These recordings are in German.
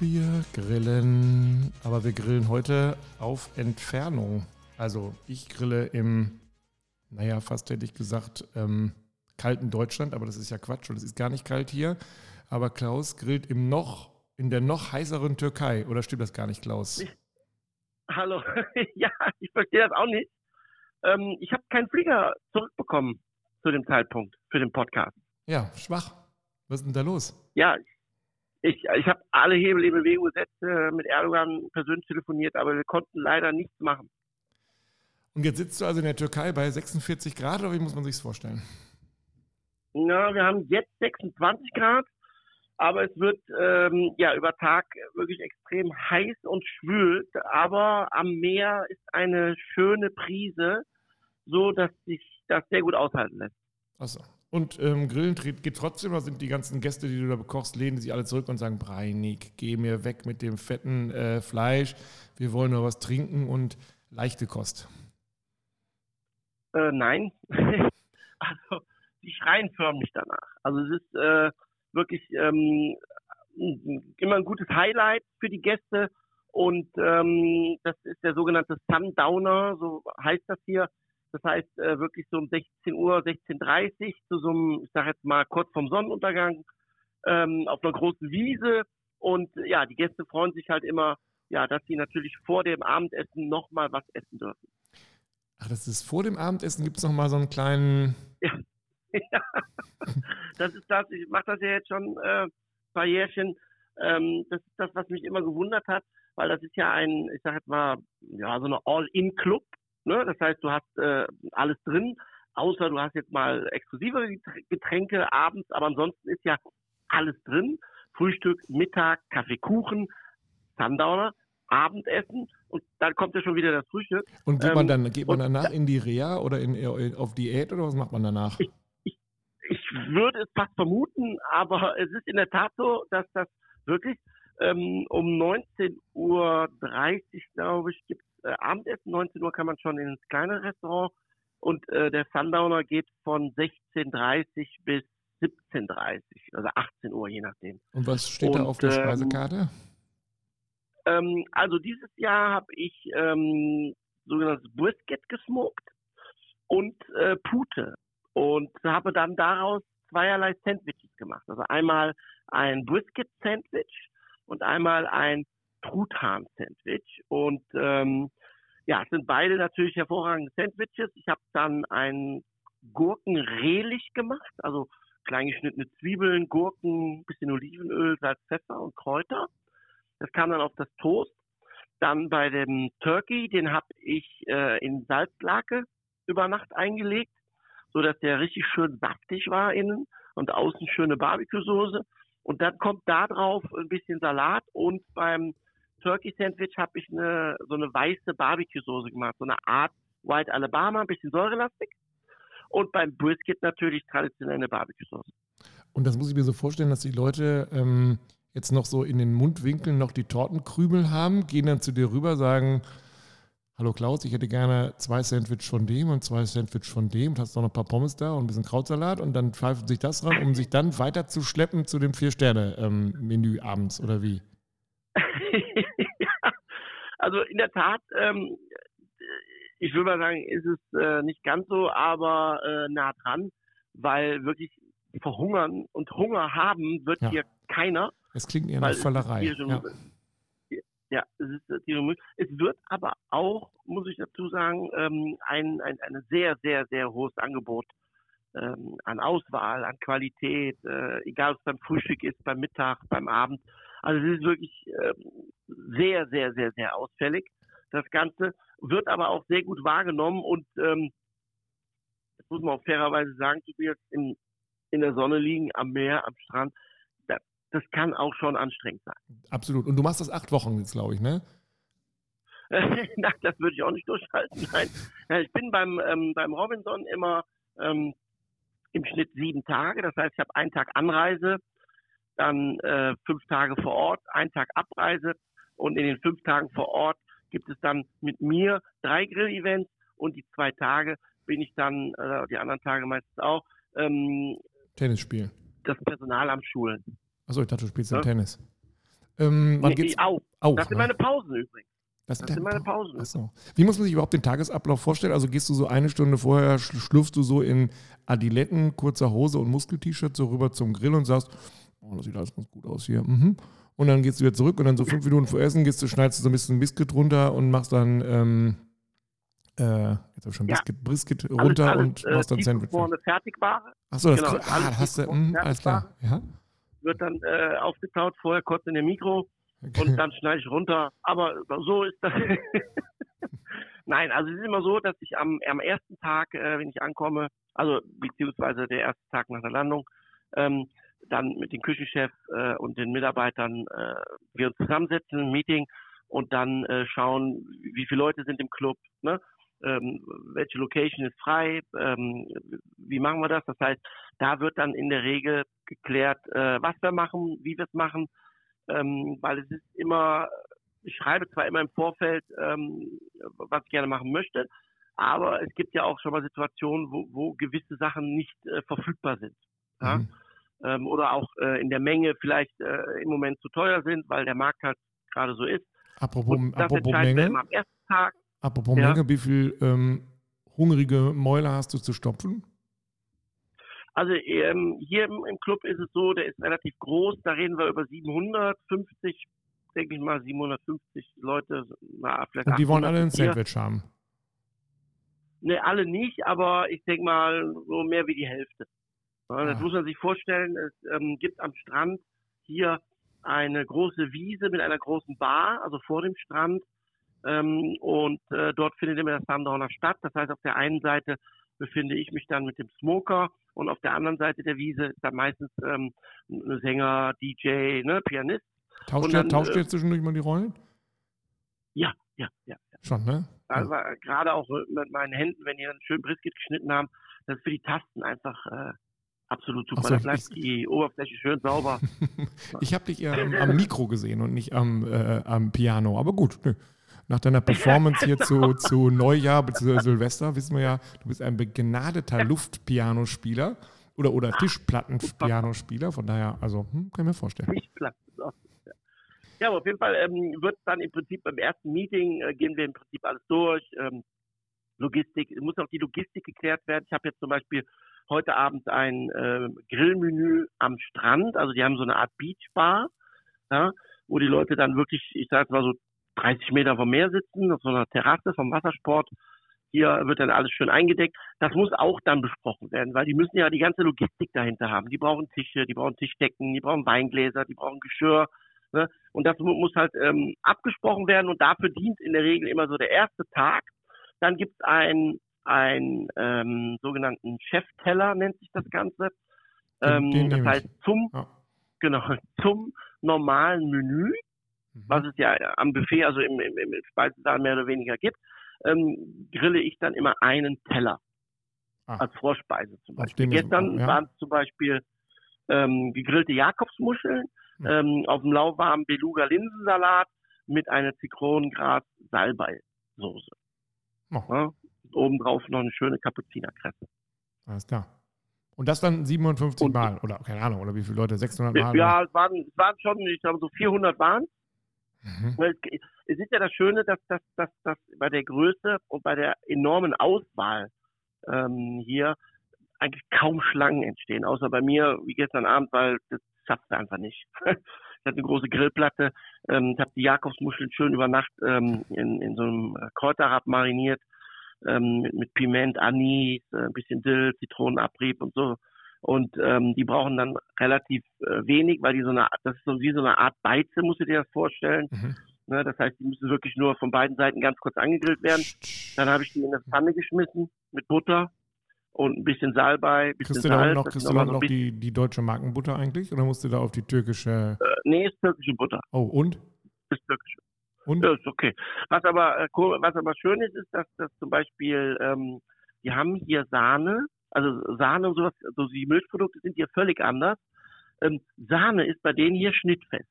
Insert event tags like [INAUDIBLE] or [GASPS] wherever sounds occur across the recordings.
Wir grillen, aber wir grillen heute auf Entfernung. Also ich grille im, naja, fast hätte ich gesagt, ähm, kalten Deutschland, aber das ist ja Quatsch und es ist gar nicht kalt hier. Aber Klaus grillt im noch, in der noch heißeren Türkei. Oder stimmt das gar nicht, Klaus? Ich, hallo, [LAUGHS] ja, ich verstehe das auch nicht. Ähm, ich habe keinen Flieger zurückbekommen zu dem Zeitpunkt für den Podcast. Ja, schwach. Was ist denn da los? Ja, ich, ich habe alle Hebel in Bewegung gesetzt, äh, mit Erdogan persönlich telefoniert, aber wir konnten leider nichts machen. Und jetzt sitzt du also in der Türkei bei 46 Grad oder wie muss man sich vorstellen? Na, wir haben jetzt 26 Grad, aber es wird ähm, ja über Tag wirklich extrem heiß und schwül. Aber am Meer ist eine schöne Prise, so dass sich das sehr gut aushalten lässt. Achso. Und ähm, Grillen geht trotzdem, oder sind die ganzen Gäste, die du da bekochst, lehnen sich alle zurück und sagen, Breinig, geh mir weg mit dem fetten äh, Fleisch, wir wollen nur was trinken und leichte Kost? Äh, nein. [LAUGHS] also, die schreien förmlich danach. Also es ist äh, wirklich ähm, immer ein gutes Highlight für die Gäste und ähm, das ist der sogenannte Sundowner, so heißt das hier. Das heißt äh, wirklich so um 16 Uhr, 16.30 Uhr zu so einem, ich sag jetzt mal kurz vorm Sonnenuntergang ähm, auf einer großen Wiese. Und ja, die Gäste freuen sich halt immer, ja, dass sie natürlich vor dem Abendessen nochmal was essen dürfen. Ach, das ist vor dem Abendessen gibt es nochmal so einen kleinen. Ja. [LAUGHS] ja. das ist das. Ich mache das ja jetzt schon äh, ein paar Jährchen. Ähm, das ist das, was mich immer gewundert hat, weil das ist ja ein, ich sag jetzt mal, ja, so eine All-In-Club. Ne? Das heißt, du hast äh, alles drin, außer du hast jetzt mal exklusive Getränke abends, aber ansonsten ist ja alles drin. Frühstück, Mittag, Kaffee, Kuchen, Sundowner, Abendessen und dann kommt ja schon wieder das Frühstück. Und geht man ähm, dann, geht man danach in die Reha oder in, auf Diät oder was macht man danach? Ich, ich, ich würde es fast vermuten, aber es ist in der Tat so, dass das wirklich ähm, um 19.30 Uhr, glaube ich, gibt äh, Abendessen. 19 Uhr kann man schon ins kleine Restaurant. Und äh, der Sundowner geht von 16.30 bis 17.30, also 18 Uhr, je nachdem. Und was steht und, da auf der ähm, Speisekarte? Ähm, also dieses Jahr habe ich ähm, sogenanntes Brisket gesmoked und äh, Pute und habe dann daraus zweierlei Sandwiches gemacht. Also einmal ein Brisket-Sandwich und einmal ein Truthahn-Sandwich. Und sind beide natürlich hervorragende Sandwiches. Ich habe dann ein Gurkenrehlich gemacht, also klein geschnittene Zwiebeln, Gurken, bisschen Olivenöl, Salz, Pfeffer und Kräuter. Das kam dann auf das Toast. Dann bei dem Turkey, den habe ich äh, in Salzlake über Nacht eingelegt, so dass der richtig schön saftig war innen und außen schöne Barbecue-Soße. Und dann kommt da drauf ein bisschen Salat und beim Turkey Sandwich habe ich eine, so eine weiße Barbecue-Soße gemacht, so eine Art White Alabama, ein bisschen säurelastig. Und beim Brisket natürlich traditionelle Barbecue-Soße. Und das muss ich mir so vorstellen, dass die Leute ähm, jetzt noch so in den Mundwinkeln noch die Tortenkrümel haben, gehen dann zu dir rüber, sagen, Hallo Klaus, ich hätte gerne zwei Sandwich von dem und zwei Sandwich von dem. Du hast noch ein paar Pommes da und ein bisschen Krautsalat und dann pfeifen sich das ran, um sich dann weiter zu schleppen zu dem Vier-Sterne-Menü ähm, abends oder wie? [LAUGHS] also in der Tat, ähm, ich würde mal sagen, ist es äh, nicht ganz so, aber äh, nah dran, weil wirklich verhungern und Hunger haben wird ja. hier keiner. Es klingt eher nach Völlerei. Ja. ja, es ist Tiere Es wird aber auch, muss ich dazu sagen, ähm, ein, ein, ein sehr, sehr, sehr hohes Angebot ähm, an Auswahl, an Qualität, äh, egal ob es beim Frühstück ist, beim Mittag, beim Abend. Also es ist wirklich ähm, sehr, sehr, sehr, sehr ausfällig. Das Ganze wird aber auch sehr gut wahrgenommen und ähm, das muss man auch fairerweise sagen, du wirst in, in der Sonne liegen, am Meer, am Strand. Das, das kann auch schon anstrengend sein. Absolut. Und du machst das acht Wochen jetzt, glaube ich, ne? [LAUGHS] Na, das würde ich auch nicht durchhalten. Nein. Ich bin beim, ähm, beim Robinson immer ähm, im Schnitt sieben Tage. Das heißt, ich habe einen Tag Anreise, dann äh, fünf Tage vor Ort, einen Tag Abreise und in den fünf Tagen vor Ort gibt es dann mit mir drei Grill-Events und die zwei Tage bin ich dann, äh, die anderen Tage meistens auch, ähm, Tennis spielen. Das Personal am Schulen. Achso, ich dachte, du spielst ja? Tennis. Ähm, wann Nee, geht's? Au. Au, Das sind ne? meine Pausen übrigens. Das, Das sind meine Pausen. Achso. Wie muss man sich überhaupt den Tagesablauf vorstellen? Also gehst du so eine Stunde vorher, schl- schlürfst du so in Adiletten, kurzer Hose und Muskel-T-Shirt so rüber zum Grill und sagst, oh, das sieht alles ganz gut aus hier. Mhm. Und dann gehst du wieder zurück und dann so fünf Minuten vor Essen gehst du, schneidest du so ein bisschen Biscuit runter und machst dann, ähm, äh, jetzt habe ich schon Ja. Biscuit, Brisket runter und äh, machst dann Sandwich. tiefgefrorene Fertigware Achso, das genau, ah, alles hast du, mh, alles klar. Ja? wird dann äh, aufgetaut, vorher kurz in der Mikro und dann schneide ich runter. Aber so ist das. [LAUGHS] Nein, also es ist immer so, dass ich am, am ersten Tag, äh, wenn ich ankomme, also beziehungsweise der erste Tag nach der Landung, ähm, dann mit dem Küchenchef äh, und den Mitarbeitern äh, wir uns zusammensetzen, ein Meeting und dann äh, schauen, wie viele Leute sind im Club, ne? ähm, welche Location ist frei, ähm, wie machen wir das? Das heißt, da wird dann in der Regel geklärt, äh, was wir machen, wie wir es machen, ähm, weil es ist immer, ich schreibe zwar immer im Vorfeld, ähm, was ich gerne machen möchte, aber es gibt ja auch schon mal Situationen, wo, wo gewisse Sachen nicht äh, verfügbar sind. Ja? Mhm. Ähm, oder auch äh, in der Menge vielleicht äh, im Moment zu teuer sind, weil der Markt halt gerade so ist. Apropos, Und das apropos Menge, am ersten Tag. apropos Ja. Menge, wie viel ähm, hungrige Mäuler hast du zu stopfen? Also ähm, hier im, im Club ist es so, der ist relativ groß, da reden wir über 750, denke ich mal 750 Leute. Na, vielleicht Und die wollen 800 alle ein. Sandwich haben. Ne, alle nicht, aber ich denke mal so mehr wie die Hälfte. Ja, das Ah. muss man sich vorstellen. Es ähm, gibt am Strand hier eine große Wiese mit einer großen Bar, also vor dem Strand. Ähm, und äh, dort findet immer das Sundowner statt. Das heißt, auf der einen Seite befinde ich mich dann mit dem Smoker und auf der anderen Seite der Wiese ist dann meistens ähm, ein Sänger, DJ, ne, Pianist. Tauscht ihr, tauscht ihr äh, zwischendurch mal die Rollen? Ja, ja, ja. Schon, ne? Also gerade auch mit meinen Händen, wenn die dann schön Brisket geschnitten haben, das ist für die Tasten einfach äh, absolut super. So, da bleibt die Oberfläche schön sauber. [LAUGHS] Ich habe dich eher am, am Mikro gesehen und nicht am, äh, am Piano. Aber gut, nö. nach deiner [LAUGHS] Performance hier zu, zu Neujahr bzw. Silvester wissen wir ja, du bist ein begnadeter Luftpianospieler oder, oder Tischplattenpianospieler. Von daher, also, hm, kann ich mir vorstellen. Nicht platt. So. Ja. aber auf jeden Fall ähm, wird dann im Prinzip beim ersten Meeting äh, gehen wir im Prinzip alles durch. Ähm, Logistik, muss auch die Logistik geklärt werden. Ich habe jetzt zum Beispiel heute Abend ein äh, Grillmenü am Strand. Also die haben so eine Art Beachbar, ja, wo die Leute dann wirklich, ich jetzt mal so 30 Meter vom Meer sitzen, auf so einer Terrasse vom Wassersport. Hier wird dann alles schön eingedeckt. Das muss auch dann besprochen werden, weil die müssen ja die ganze Logistik dahinter haben. Die brauchen Tische, die brauchen Tischdecken, die brauchen Weingläser, die brauchen Geschirr. Ne? Und das mu- muss halt ähm, abgesprochen werden und dafür dient in der Regel immer so der erste Tag. Dann gibt es einen, ähm, sogenannten Chefteller, nennt sich das Ganze. Den- Ähm, den das nehme ich. heißt zum, Ja. genau, [LAUGHS] zum normalen Menü Mhm. was es ja am Buffet, also im, im, im Speisesaal mehr oder weniger gibt, ähm, grille ich dann immer einen Teller Ah. als Vorspeise zum Beispiel. Gestern ja. waren es zum Beispiel ähm, gegrillte Jakobsmuscheln, Hm. ähm, auf dem lauwarmen Beluga-Linsensalat mit einer Zitronengras-Salbei-Soße. Oh, Ja? Obendrauf noch eine schöne Kapuzinerkresse. alles klar. Und das dann 57 Und- Mal oder keine Ahnung, oder wie viele Leute? 600 Mal? Ja, es waren, es waren schon, ich glaube, so 400 waren. Mhm. Es ist ja das Schöne, dass, dass, dass, dass bei der Größe und bei der enormen Auswahl ähm, hier eigentlich kaum Schlangen entstehen, außer bei mir wie gestern Abend, weil das schaffst du einfach nicht. [LAUGHS] Ich hatte eine große Grillplatte, ähm, ich habe die Jakobsmuscheln schön über Nacht ähm, in, in so einem Kräuterrab mariniert, ähm, mit, mit Piment, Anis, äh, ein bisschen Dill, Zitronenabrieb und so. Und ähm, die brauchen dann relativ äh, wenig, weil die so eine, das ist so wie so eine Art Beize, musst du dir das vorstellen. Mhm. Ne, das heißt, die müssen wirklich nur von beiden Seiten ganz kurz angegrillt werden. Dann habe ich die in eine Pfanne geschmissen mit Butter und ein bisschen Salbei, ein bisschen Kriegst du Salz. noch, dass kriegst die du da nochmal so noch die, die deutsche Markenbutter eigentlich? Oder musst du da auf die türkische. äh, nee, ist türkische Butter. Oh, und? Ist türkische. Und? Ja, ist okay. Was aber, äh, was aber schön ist, ist, dass, dass zum Beispiel, ähm, die haben hier Sahne, also Sahne und sowas, also die Milchprodukte sind hier völlig anders. Ähm, Sahne ist bei denen hier schnittfest.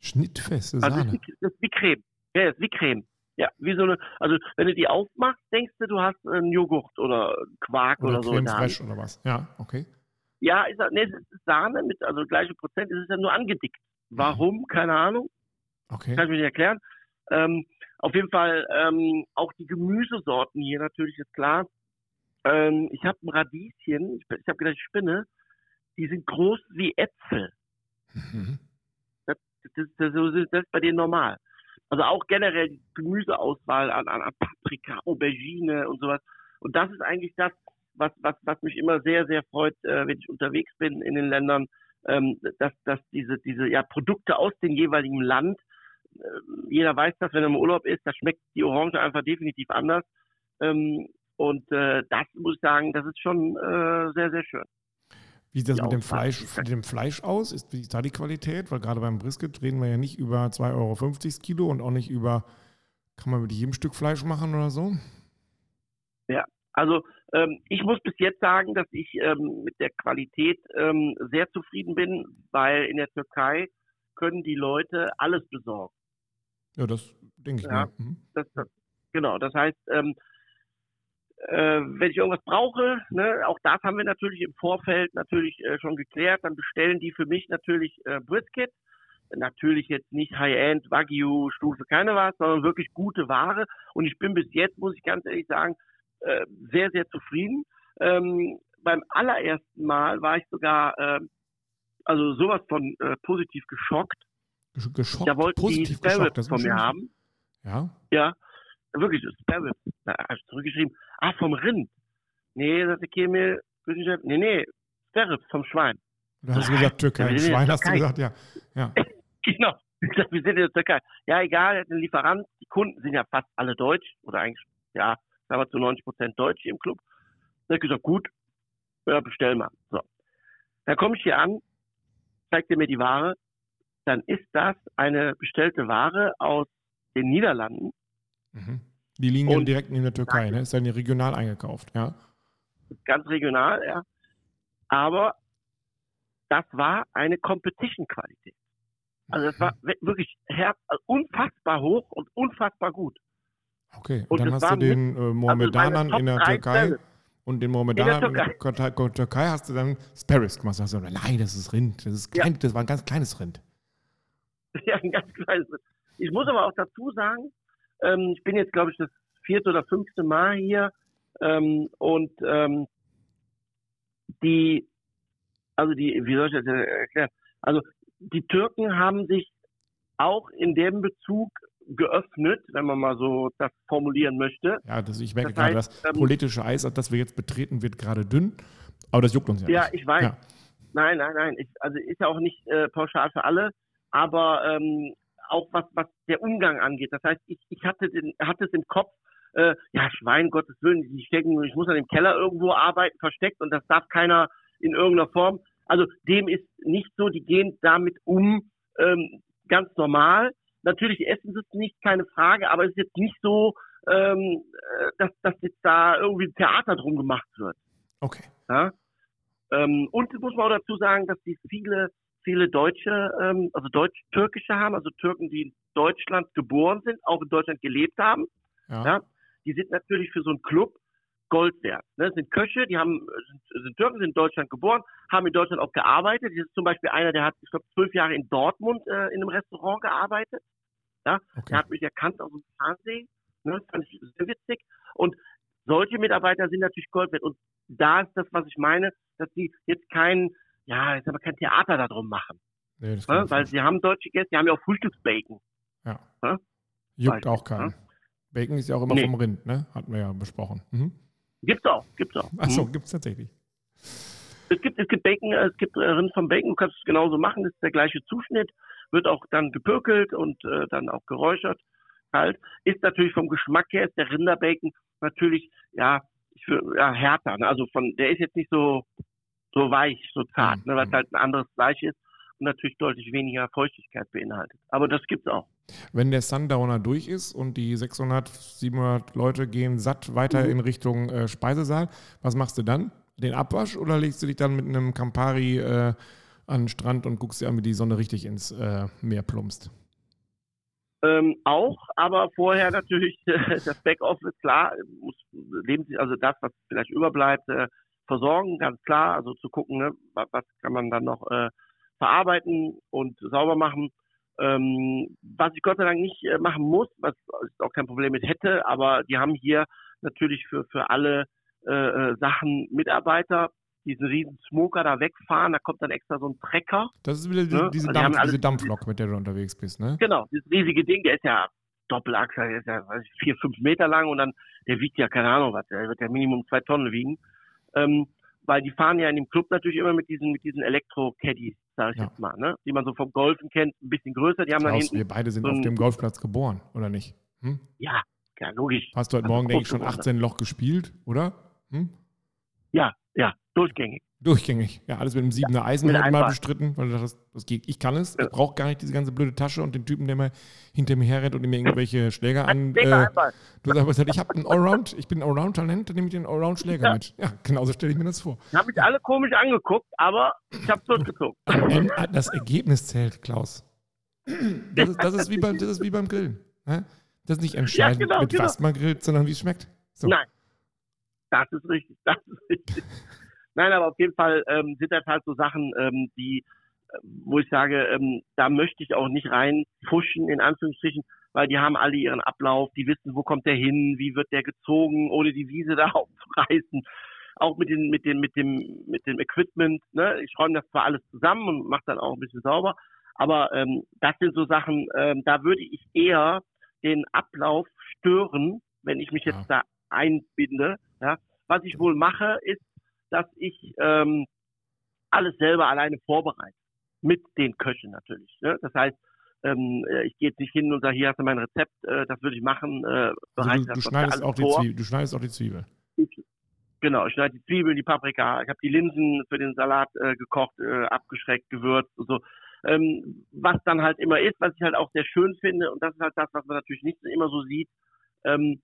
Schnittfeste Also das Sahne. ist, wie, das ist wie Creme. Ja, das ist wie Creme. Ja, wie so eine, also wenn du die aufmachst, denkst du, du hast einen Joghurt oder Quark oder, Oder so Creme fraiche oder was? Ja, okay. Ja, ist, nee, es ist Sahne mit, also gleiche Prozent, es ist ja nur angedickt. Warum? Keine Ahnung. Okay. Kann ich mir nicht erklären. Ähm, auf jeden Fall ähm, auch die Gemüsesorten hier natürlich ist klar. Ähm, ich habe ein Radieschen, ich, ich habe gedacht, ich spinne, die sind groß wie Äpfel. Mhm. Das, das, das, das ist bei denen normal. Also auch generell die Gemüseauswahl an, an, an Paprika, Aubergine und sowas. Und das ist eigentlich das, was, was, was mich immer sehr, sehr freut, äh, wenn ich unterwegs bin in den Ländern, ähm, dass, dass diese, diese ja, Produkte aus dem jeweiligen Land, jeder weiß das, wenn er im Urlaub ist, da schmeckt die Orange einfach definitiv anders. Ähm, und äh, das muss ich sagen, das ist schon äh, sehr, sehr schön. Wie sieht das Die mit dem. Fleisch, mit dem Fleisch aus? Ist, wie ist da die Qualität? Weil gerade beim Brisket reden wir ja nicht über 2,50 Euro das Kilo und auch nicht über, kann man mit jedem Stück Fleisch machen oder so? Also ähm, ich muss bis jetzt sagen, dass ich ähm, mit der Qualität ähm, sehr zufrieden bin, weil in der Türkei können die Leute alles besorgen. Ja, das denke ich Ja. mir. Mhm. Das, das, genau, das heißt, ähm, äh, wenn ich irgendwas brauche, ne, auch das haben wir natürlich im Vorfeld natürlich äh, schon geklärt, dann bestellen die für mich natürlich äh, Brisket. Natürlich jetzt nicht High-End, Wagyu, Stufe, keine was, sondern wirklich gute Ware. Und ich bin bis jetzt, muss ich ganz ehrlich sagen, äh, sehr, sehr zufrieden. Ähm, beim allerersten Mal war ich sogar, äh, also sowas von äh, positiv geschockt. Gesch- Geschockt, Da wollten die positiv Spare geschockt. Das von mir haben. Ja, Ja, wirklich, Spare Ribs. Da habe ich zurückgeschrieben, ah, vom Rind. Nee, Kemal, Küchenchef. Nee, nee, Spare Ribs vom Schwein. da hast du gesagt [LAUGHS] Türkei. Ja, Schwein der hast du gesagt, ja. ja. [LAUGHS] Genau. Ich sag, wir sind in der Türkei. Ja, egal, er hat einen Lieferant. Die Kunden sind ja fast alle deutsch. Oder eigentlich, ja, sagen wir zu 90 Prozent deutsch hier im Club. Da hab ich gesagt, gut, ja, bestell mal. So. Dann komme ich hier an, zeigt er mir die Ware. Dann ist das eine bestellte Ware aus den Niederlanden. Mhm. Die liegen ja Und- direkt neben der Türkei, ne? Ist dann regional eingekauft, ja. ganz regional, ja. Aber das war eine Competition-Qualität. Also das war we- wirklich also unfassbar hoch und unfassbar gut. Okay, und Und dann hast du den äh, Mohammedanern Top in der Türkei und den Mohammedanern in der Türkei. Türkei, Türkei hast du dann Sparrows gemacht. Du, nein, das ist Rind. Das, ist Ja. klein, das war ein ganz kleines Rind. [LAUGHS] Ja, ein ganz kleines. Ich muss aber auch dazu sagen, ähm, ich bin jetzt, glaube ich, das vierte oder fünfte Mal hier ähm, und ähm, die, also die, wie soll ich das erklären? Also die Türken haben sich auch in dem Bezug geöffnet, wenn man mal so das formulieren möchte. Ja, das, ich merke Das gerade, heißt, das ähm, politische Eis, das wir jetzt betreten, wird gerade dünn. Aber das juckt uns ja, Ja, nicht. ich weiß. Ja. Nein, nein, nein. Ich, also ist ja auch nicht äh, pauschal für alle, aber ähm, auch was, was der Umgang angeht. Das heißt, ich, ich hatte, den, hatte es im Kopf, äh, ja, Schwein, Gottes Willen, die stecken, ich muss an dem Keller irgendwo arbeiten, versteckt und das darf keiner in irgendeiner Form. Also dem ist nicht so, die gehen damit um, ähm, ganz normal. Natürlich essen sie es nicht, keine Frage, aber es ist jetzt nicht so, ähm, äh, dass, dass jetzt da irgendwie ein Theater drum gemacht wird. Okay. Ja? Ähm, und muss man auch dazu sagen, dass die viele, viele Deutsche, ähm, also Deutsch-Türkische haben, also Türken, die in Deutschland geboren sind, auch in Deutschland gelebt haben. Ja. Ja. Die sind natürlich für so einen Club Gold wert. Ne? Das sind Köche, die haben, sind, sind Türken, sind in Deutschland geboren, haben in Deutschland auch gearbeitet. Das ist zum Beispiel einer, der hat, ich glaube, zwölf Jahre in Dortmund äh, in einem Restaurant gearbeitet. Der Okay. hat mich erkannt aus dem Fernsehen. Ne? Das fand ich sehr witzig. Und solche Mitarbeiter sind natürlich Gold wert. Und da ist das, was ich meine, dass die jetzt kein, ja, jetzt aber kein Theater darum machen. Nee, das kann Ne? Weil sie haben deutsche Gäste, die haben ja auch Frühstücksbacon. ja. Ja? Juckt Beispiel, auch keinen. ja? Bacon ist ja auch immer Nee. vom Rind, ne? Hatten wir ja besprochen. Mhm. Gibt's auch, gibt's auch. Achso, Mhm. gibt es tatsächlich. Es gibt, es gibt Bacon, es gibt äh, Rind vom Bacon, du kannst es genauso machen, das ist der gleiche Zuschnitt, wird auch dann gepökelt und äh, dann auch geräuchert, kalt. Ist natürlich vom Geschmack her, ist der Rinderbacon natürlich, ja, ich ja härter. Ne? Also von, der ist jetzt nicht so, so weich, so zart, ne? weil es Mhm. halt ein anderes Fleisch ist und natürlich deutlich weniger Feuchtigkeit beinhaltet. Aber das gibt's auch. Wenn der Sundowner durch ist und die 600, 700 Leute gehen satt weiter Mhm. in Richtung äh, Speisesaal, was machst du dann? Den Abwasch oder legst du dich dann mit einem Campari äh, an den Strand und guckst dir an, wie die Sonne richtig ins äh, Meer plumpst? Ähm, auch, aber vorher natürlich [LAUGHS] das Backoffice, klar, muss leben Sie, also das, was vielleicht überbleibt, äh, versorgen, ganz klar, also zu gucken, ne, was, kann man dann noch äh, verarbeiten und sauber machen. Ähm, was ich Gott sei Dank nicht äh, machen muss, was ich auch kein Problem mit hätte, aber die haben hier natürlich für, für alle äh, äh Sachen Mitarbeiter, diesen riesen Smoker da wegfahren, da kommt dann extra so ein Trecker. Das ist wieder ne? diese, also Dampf, diese Dampflok, mit der du unterwegs bist, ne? Genau, dieses riesige Ding, der ist ja Doppelachser, der ist ja weiß ich, vier, fünf Meter lang und dann, der wiegt ja keine Ahnung was, der wird ja Minimum zwei Tonnen wiegen. Ähm, weil die fahren ja in dem Club natürlich immer mit diesen, mit diesen Elektro-Caddies, sag ich ja. jetzt mal, ne? Die man so vom Golfen kennt, ein bisschen größer. Die haben Klaus, hinten. Wir beide sind so auf dem Golfplatz geboren, oder nicht? Hm? Ja, ja, logisch. Hast du heute also Morgen, denke ich, schon 18 Loch gespielt, oder? Hm? Ja, ja, durchgängig. Durchgängig. Ja, alles mit einem siebener Eisen heute mal bestritten, weil du dachtest, das geht, ich kann es, ja. ich brauche gar nicht diese ganze blöde Tasche und den Typen, der mal hinter mir herrennt und mir irgendwelche Schläger an. Äh, du sagst, ich habe einen Allround, ich bin ein Allround-Talent, dann nehme ich den Allround-Schläger ja. mit. Ja, genauso stelle ich mir das vor. Ich habe mich alle komisch angeguckt, aber ich habe es durchgezogen. Das Ergebnis zählt, Klaus. Das ist, das ist, wie, beim, das ist wie beim Grillen. Ne? Das ist nicht entscheidend, ja, genau, mit genau. was man grillt, sondern wie es schmeckt. So. Nein. Das ist richtig, das ist richtig. Nein, aber auf jeden Fall ähm, sind das halt so Sachen, ähm, die, äh, wo ich sage, ähm, da möchte ich auch nicht reinpfuschen, in Anführungsstrichen, weil die haben alle ihren Ablauf, die wissen, wo kommt der hin, wie wird der gezogen, ohne die Wiese [LAUGHS] da aufzureißen. Auch mit, den, mit, den, mit, dem, mit dem Equipment. Ne? Ich räume das zwar alles zusammen und mache dann auch ein bisschen sauber, aber ähm, das sind so Sachen, ähm, da würde ich eher den Ablauf stören, wenn ich mich jetzt ja. da einbinde. Ja? Was ich wohl mache, ist, dass ich ähm, alles selber alleine vorbereite. Mit den Köchen natürlich. Ne? Das heißt, ähm, äh, ich gehe jetzt nicht hin und sage, hier hast du mein Rezept, äh, das würde ich machen. Äh, also du, du schneidest auch die Zwiebel, du schneidest auch die Zwiebel. genau, ich schneide die Zwiebeln, die Paprika, ich habe die Linsen für den Salat äh, gekocht, äh, abgeschreckt, gewürzt und so. Ähm, was dann halt immer ist, was ich halt auch sehr schön finde, und das ist halt das, was man natürlich nicht immer so sieht, ähm,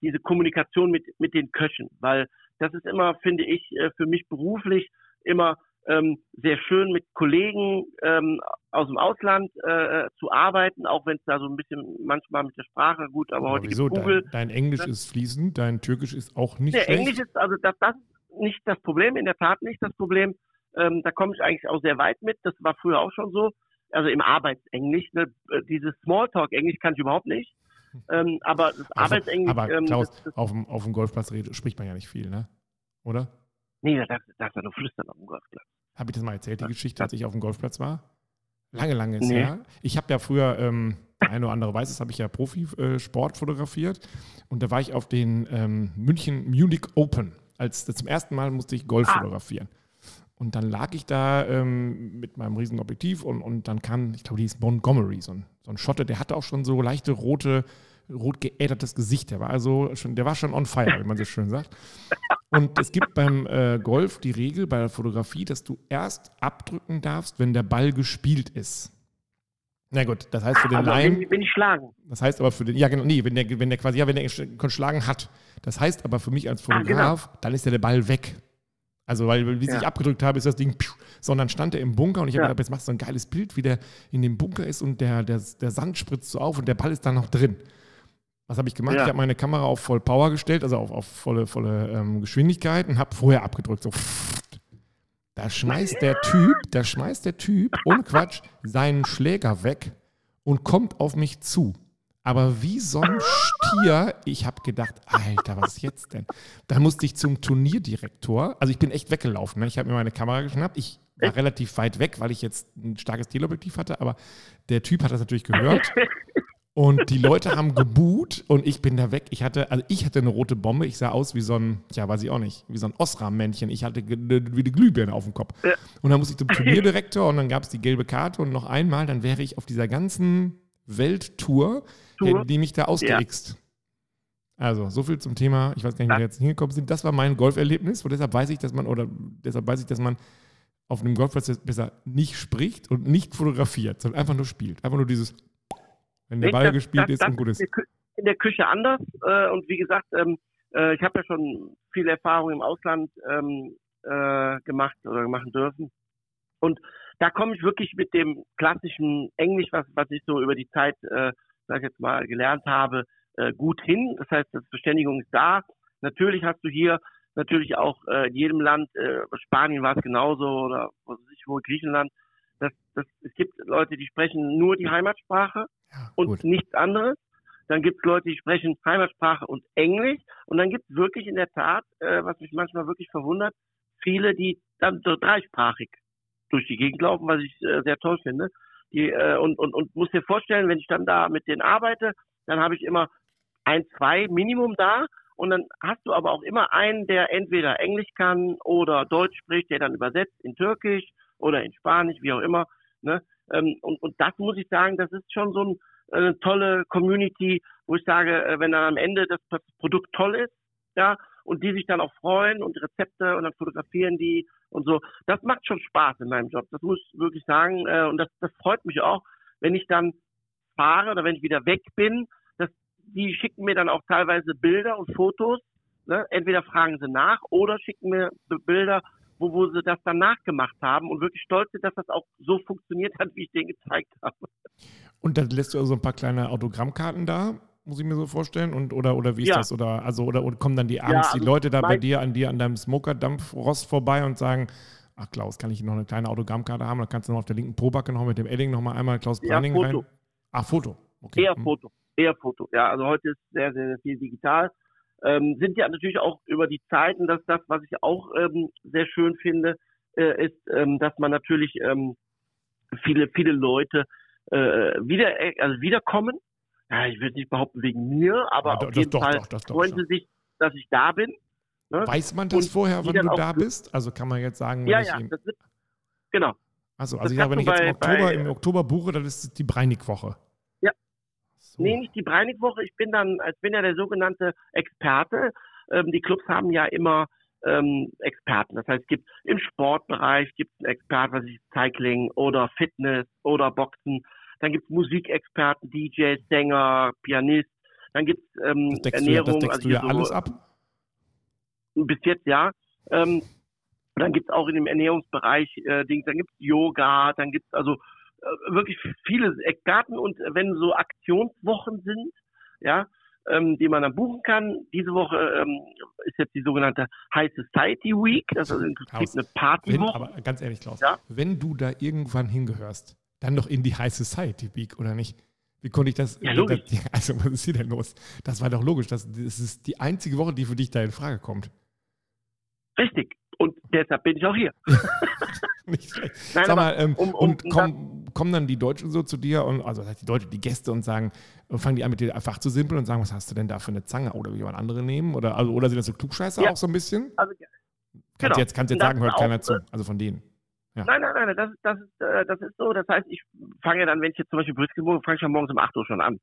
diese Kommunikation mit, mit den Köchen, weil das ist immer, finde ich, äh, für mich beruflich immer ähm, sehr schön mit Kollegen ähm, aus dem Ausland äh, zu arbeiten, auch wenn es da so ein bisschen manchmal mit der Sprache gut, aber, aber heute wieso? Google. Dein, dein Englisch ist fließend, dein Türkisch ist auch nicht der schlecht. Englisch ist also das, das ist nicht das Problem, in der Tat nicht das Problem. Ähm, da komme ich eigentlich auch sehr weit mit. Das war früher auch schon so. Also im Arbeitsenglisch. Ne? Äh, dieses Smalltalk-Englisch kann ich überhaupt nicht. Ähm, aber das Arbeitsenglisch. Aber ähm, Klaus, das, das, auf, dem, auf dem Golfplatz spricht man ja nicht viel, ne? Oder? Nee, da darfst, darfst du nur flüstern auf dem Golfplatz. Habe ich das mal erzählt, die Geschichte, als ich auf dem Golfplatz war? Lange, lange ist nee. her. Ich habe ja früher, ähm, der eine oder andere weiß es, habe ich ja Profisport äh, fotografiert. Und da war ich auf den ähm, München Munich Open. Als zum ersten Mal musste ich Golf ah. fotografieren. Und dann lag ich da ähm, mit meinem riesen Objektiv und, und dann kam, ich glaube, die hieß Montgomery, so ein, so ein Schotte, der hatte auch schon so leichte rote, rot geädertes Gesicht. Der war also schon, der war schon on fire, wie man so schön sagt. Und es gibt beim äh, Golf die Regel bei der Fotografie, dass du erst abdrücken darfst, wenn der Ball gespielt ist. Na gut, das heißt für den also, Laien. Wenn, wenn ich schlagen. Das heißt aber für den, ja genau, nee, wenn der, wenn der quasi, ja, wenn der geschlagen hat. Das heißt aber für mich als Fotograf, ah, genau. dann ist ja der Ball weg. Also, weil, wie ja. ich abgedrückt habe, ist das Ding, pfiuh, sondern stand er im Bunker und ich habe ja. gedacht, jetzt machst du ein geiles Bild, wie der in dem Bunker ist und der, der, der Sand spritzt so auf und der Ball ist da noch drin. Was habe ich gemacht? Ja. Ich habe meine Kamera auf Voll Power gestellt, also auf, auf volle, volle ähm, Geschwindigkeit und habe vorher abgedrückt. So, da schmeißt der Typ, da schmeißt der Typ, ohne Quatsch, seinen Schläger weg und kommt auf mich zu. Aber wie so ein Stier, ich habe gedacht, Alter, was ist jetzt denn? Da musste ich zum Turnierdirektor. Also ich bin echt weggelaufen. Ne? Ich habe mir meine Kamera geschnappt. Ich war relativ weit weg, weil ich jetzt ein starkes Teleobjektiv hatte. Aber der Typ hat das natürlich gehört. [LAUGHS] Und die Leute haben geboot und ich bin da weg. Ich hatte, also ich hatte eine rote Bombe. Ich sah aus wie so ein, ja, weiß ich auch nicht, wie so ein Osram-Männchen. Ich hatte wie eine Glühbirne auf dem Kopf. Und dann musste ich zum Turnierdirektor und dann gab es die gelbe Karte und noch einmal, dann wäre ich auf dieser ganzen Welttour Tour. die mich da ausgeixt. Ja. Also, so viel zum Thema, ich weiß gar nicht, wie wir jetzt hingekommen sind. Das war mein Golferlebnis und deshalb weiß ich, dass man, oder deshalb weiß ich, dass man auf einem Golfplatz besser nicht spricht und nicht fotografiert, sondern einfach nur spielt. Einfach nur dieses, wenn der Ball das, gespielt das, ist das und gut ist. In der Küche anders. Äh, und wie gesagt, ähm, äh, ich habe ja schon viele Erfahrungen im Ausland ähm, äh, gemacht oder machen dürfen. Und da komme ich wirklich mit dem klassischen Englisch, was, was ich so über die Zeit sag ich jetzt mal, gelernt habe, äh, gut hin. Das heißt, das Verständigung ist da. Natürlich hast du hier natürlich auch äh, in jedem Land, äh, Spanien war es genauso oder was weiß ich wo, Griechenland, Das, das, es gibt Leute, die sprechen nur die Heimatsprache Ja, und gut. nichts anderes. Dann gibt es Leute, die sprechen Heimatsprache und Englisch. Und dann gibt es wirklich in der Tat, äh, was mich manchmal wirklich verwundert, viele, die dann so dreisprachig durch die Gegend laufen, was ich äh, sehr toll finde. Die, äh, und, und, und muss dir vorstellen, wenn ich dann da mit denen arbeite, dann habe ich immer ein, zwei Minimum da. Und dann hast du aber auch immer einen, der entweder Englisch kann oder Deutsch spricht, der dann übersetzt in Türkisch oder in Spanisch, wie auch immer. Ne? Ähm, und, und das muss ich sagen, das ist schon so ein, äh, eine tolle Community, wo ich sage, äh, wenn dann am Ende das Produkt toll ist, ja, und die sich dann auch freuen und Rezepte und dann fotografieren die und so. Das macht schon Spaß in meinem Job. Das muss ich wirklich sagen. Äh, und das, das freut mich auch, wenn ich dann fahre oder wenn ich wieder weg bin. Das, die schicken mir dann auch teilweise Bilder und Fotos. Ne? Entweder fragen sie nach oder schicken mir Bilder, wo, wo sie das dann nachgemacht haben und wirklich stolz sind, dass das auch so funktioniert hat, wie ich denen gezeigt habe. Und dann lässt du also ein paar kleine Autogrammkarten da, muss ich mir so vorstellen. Und, oder, oder wie ist Ja. das? Oder, also, oder, oder kommen dann die abends die also Leute da bei dir an dir an deinem Smokerdampfrost vorbei und sagen, ach Klaus, kann ich noch eine kleine Autogrammkarte haben? Dann kannst du noch auf der linken Probacke noch mit dem Edding noch mal einmal Klaus Ja, Branning Foto. rein. Ach, Foto. Okay. Eher Hm. Foto, eher Foto. Ja, also heute ist sehr, sehr, sehr viel digital. Ähm, sind ja natürlich auch über die Zeiten, dass das, was ich auch ähm, sehr schön finde, äh, ist, ähm, dass man natürlich ähm, viele, viele Leute äh, wieder, also wiederkommen. Ja, ich würde nicht behaupten wegen mir, aber Ja, auf doch, jeden doch, Fall doch, doch, doch, freuen sie sich, dass ich da bin. Ne? Weiß man das Und vorher, wann du da bist? Also kann man jetzt sagen, Ja, ich ja, das wird, genau. Das also ja, kannst wenn ich jetzt im bei- Oktober, bei- im Oktober buche, dann ist es die Breinig-Woche. Ja. So. Nee, nicht die Breinigwoche. Ich bin dann, ich bin ja der sogenannte Experte. Ähm, die Clubs haben ja immer ähm, Experten. Das heißt, es gibt im Sportbereich gibt einen Experten, was ich Cycling oder Fitness oder Boxen. Dann gibt es Musikexperten, DJs, Sänger, Pianist. Dann gibt es ähm, Das deckst du Ernährung. das deckst also du ja so- alles ab. bis jetzt ja. Ähm, dann gibt's auch in dem Ernährungsbereich äh, Dings, dann gibt's Yoga, dann gibt's also äh, wirklich viele Experten und wenn so Aktionswochen sind, ja, ähm, die man dann buchen kann. Diese Woche ähm, ist jetzt die sogenannte High Society Week, das ist also im Prinzip Klaus, eine Wenn, Partywoche. aber ganz ehrlich, Klaus, Ja? wenn du da irgendwann hingehörst, dann doch in die High Society Week, oder nicht? Wie konnte ich das? Ja, logisch. Das, [LAUGHS] also, was ist hier denn los? Das war doch logisch. Das, das ist die einzige Woche, die für dich da in Frage kommt. Richtig. Und deshalb bin ich auch hier. [LAUGHS] Nicht schlecht. [LAUGHS] Nein, Sag mal, ähm, um- um- und kommen, kommen dann die Deutschen so zu dir und also die Deutschen, die Gäste und sagen, fangen die an mit dir einfach zu simpeln und sagen, was hast du denn da für eine Zange? Oder wie jemand andere nehmen? Oder, also, oder sind das so Klugscheißer Ja. auch so ein bisschen? Also, Kannst Genau. jetzt, kannst jetzt sagen, hört keiner zu. äh, Also von denen. Ja. Nein, nein, nein, das ist, das ist, äh, das ist so. Das heißt, ich fange ja dann, wenn ich jetzt zum Beispiel Brisket buche, fange ich ja morgens um 8 Uhr schon an. Ja,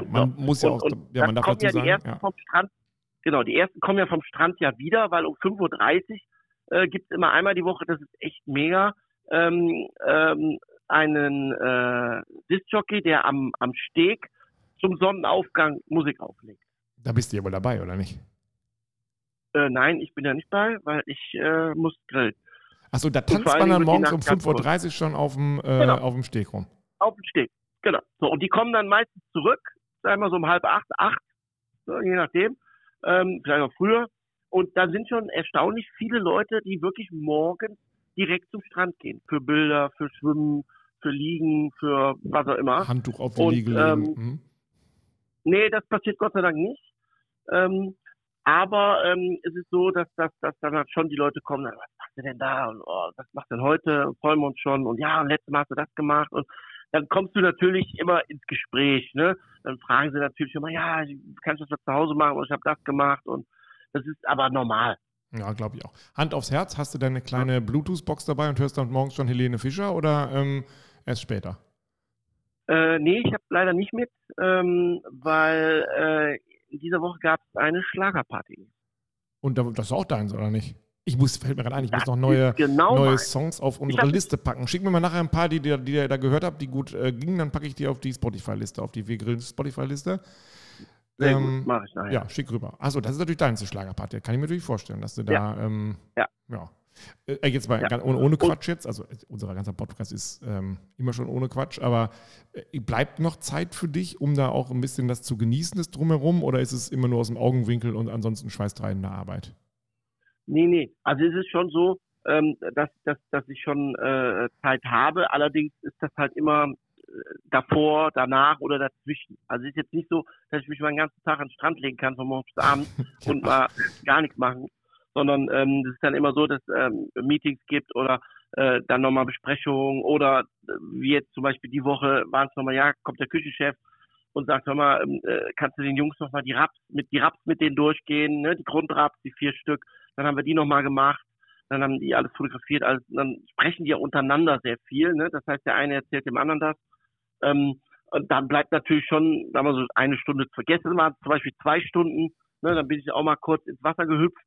Ne, man muss ja und, auch, und ja, man darf dazu ja die sagen, ersten ja. vom Strand, genau, die ersten kommen ja vom Strand ja wieder, weil um 5.30 Uhr äh, gibt es immer einmal die Woche, das ist echt mega, ähm, ähm, einen äh, Discjockey, der am, am Steg zum Sonnenaufgang Musik auflegt. da bist du ja wohl dabei, oder nicht? Äh, nein, ich bin ja nicht bei, weil ich äh, muss grillen. Achso, da tanzt man dann morgens um Nacht ganz 5.30 Uhr schon auf dem, äh, Genau. auf dem Steg rum. Auf dem Steg, genau. So, und die kommen dann meistens zurück, sagen wir so um halb acht, acht, so, je nachdem, ähm, vielleicht auch früher. Und dann sind schon erstaunlich viele Leute, die wirklich morgens direkt zum Strand gehen. Für Bilder, für Schwimmen, für Liegen, für was auch immer. Handtuch auf die Und, Liege legen. ähm, Mhm. Nee, das passiert Gott sei Dank nicht. Ähm, aber ähm, es ist so, dass, dass, dass dann halt schon die Leute kommen, dann, was machst du denn da? Und oh, was machst du denn heute? Und freuen wir uns schon. Und ja, und letztes Mal hast du das gemacht. Und dann kommst du natürlich immer ins Gespräch. Ne? Dann fragen sie natürlich immer, ja, kannst du das zu Hause machen? Und ich habe das gemacht. Und das ist aber normal. Ja, glaube ich auch. Hand aufs Herz, hast du deine kleine Bluetooth-Box dabei und hörst dann morgens schon Helene Fischer oder ähm, erst später? Äh, nee, ich habe leider nicht mit, ähm, weil äh, in dieser Woche gab es eine Schlagerparty. Und da- das ist auch deins, oder nicht? Ich muss, fällt mir gerade ein, ich muss Das noch neue, genau neue. Songs auf unsere hab- Liste packen. Schick mir mal nachher ein paar, die, die, die ihr da gehört habt, die gut äh, gingen, dann packe ich die auf die Spotify-Liste, auf die Wir grillen Spotify-Liste. Sehr Ähm, gut, mache ich nachher. Ja, schick rüber. Achso, das ist natürlich deine Schlagerparty. Kann ich mir natürlich vorstellen, dass du da. Ähm, Ja. ja. Äh, jetzt mal Ja. ohne, ohne Quatsch jetzt. Also, äh, unser ganzer Podcast ist ähm, immer schon ohne Quatsch, aber äh, bleibt noch Zeit für dich, um da auch ein bisschen das zu genießen, das Drumherum, oder ist es immer nur aus dem Augenwinkel und ansonsten schweißtreibende Arbeit? Nee, nee. Also es ist schon so, ähm, dass, dass, dass ich schon äh, Zeit habe. Allerdings ist das halt immer äh, davor, danach oder dazwischen. Also es ist jetzt nicht so, dass ich mich mal den ganzen Tag an den Strand legen kann von morgens bis abends [LAUGHS] und mal gar nichts machen, sondern ähm, es ist dann immer so, dass ähm, Meetings gibt oder äh, dann nochmal Besprechungen oder äh, wie jetzt zum Beispiel die Woche waren es nochmal, ja, kommt der Küchenchef und sagt, hör mal, ähm, äh, kannst du den Jungs nochmal die Raps mit die Raps mit denen durchgehen, ne? die Grundraps, die vier Stück, dann haben wir die nochmal gemacht, dann haben die alles fotografiert, also dann sprechen die ja untereinander sehr viel, ne? Das heißt, der eine erzählt dem anderen das. Ähm, und dann bleibt natürlich schon, sagen wir so, eine Stunde vergessen war, zum Beispiel zwei Stunden, ne? Dann bin ich auch mal kurz ins Wasser gehüpft,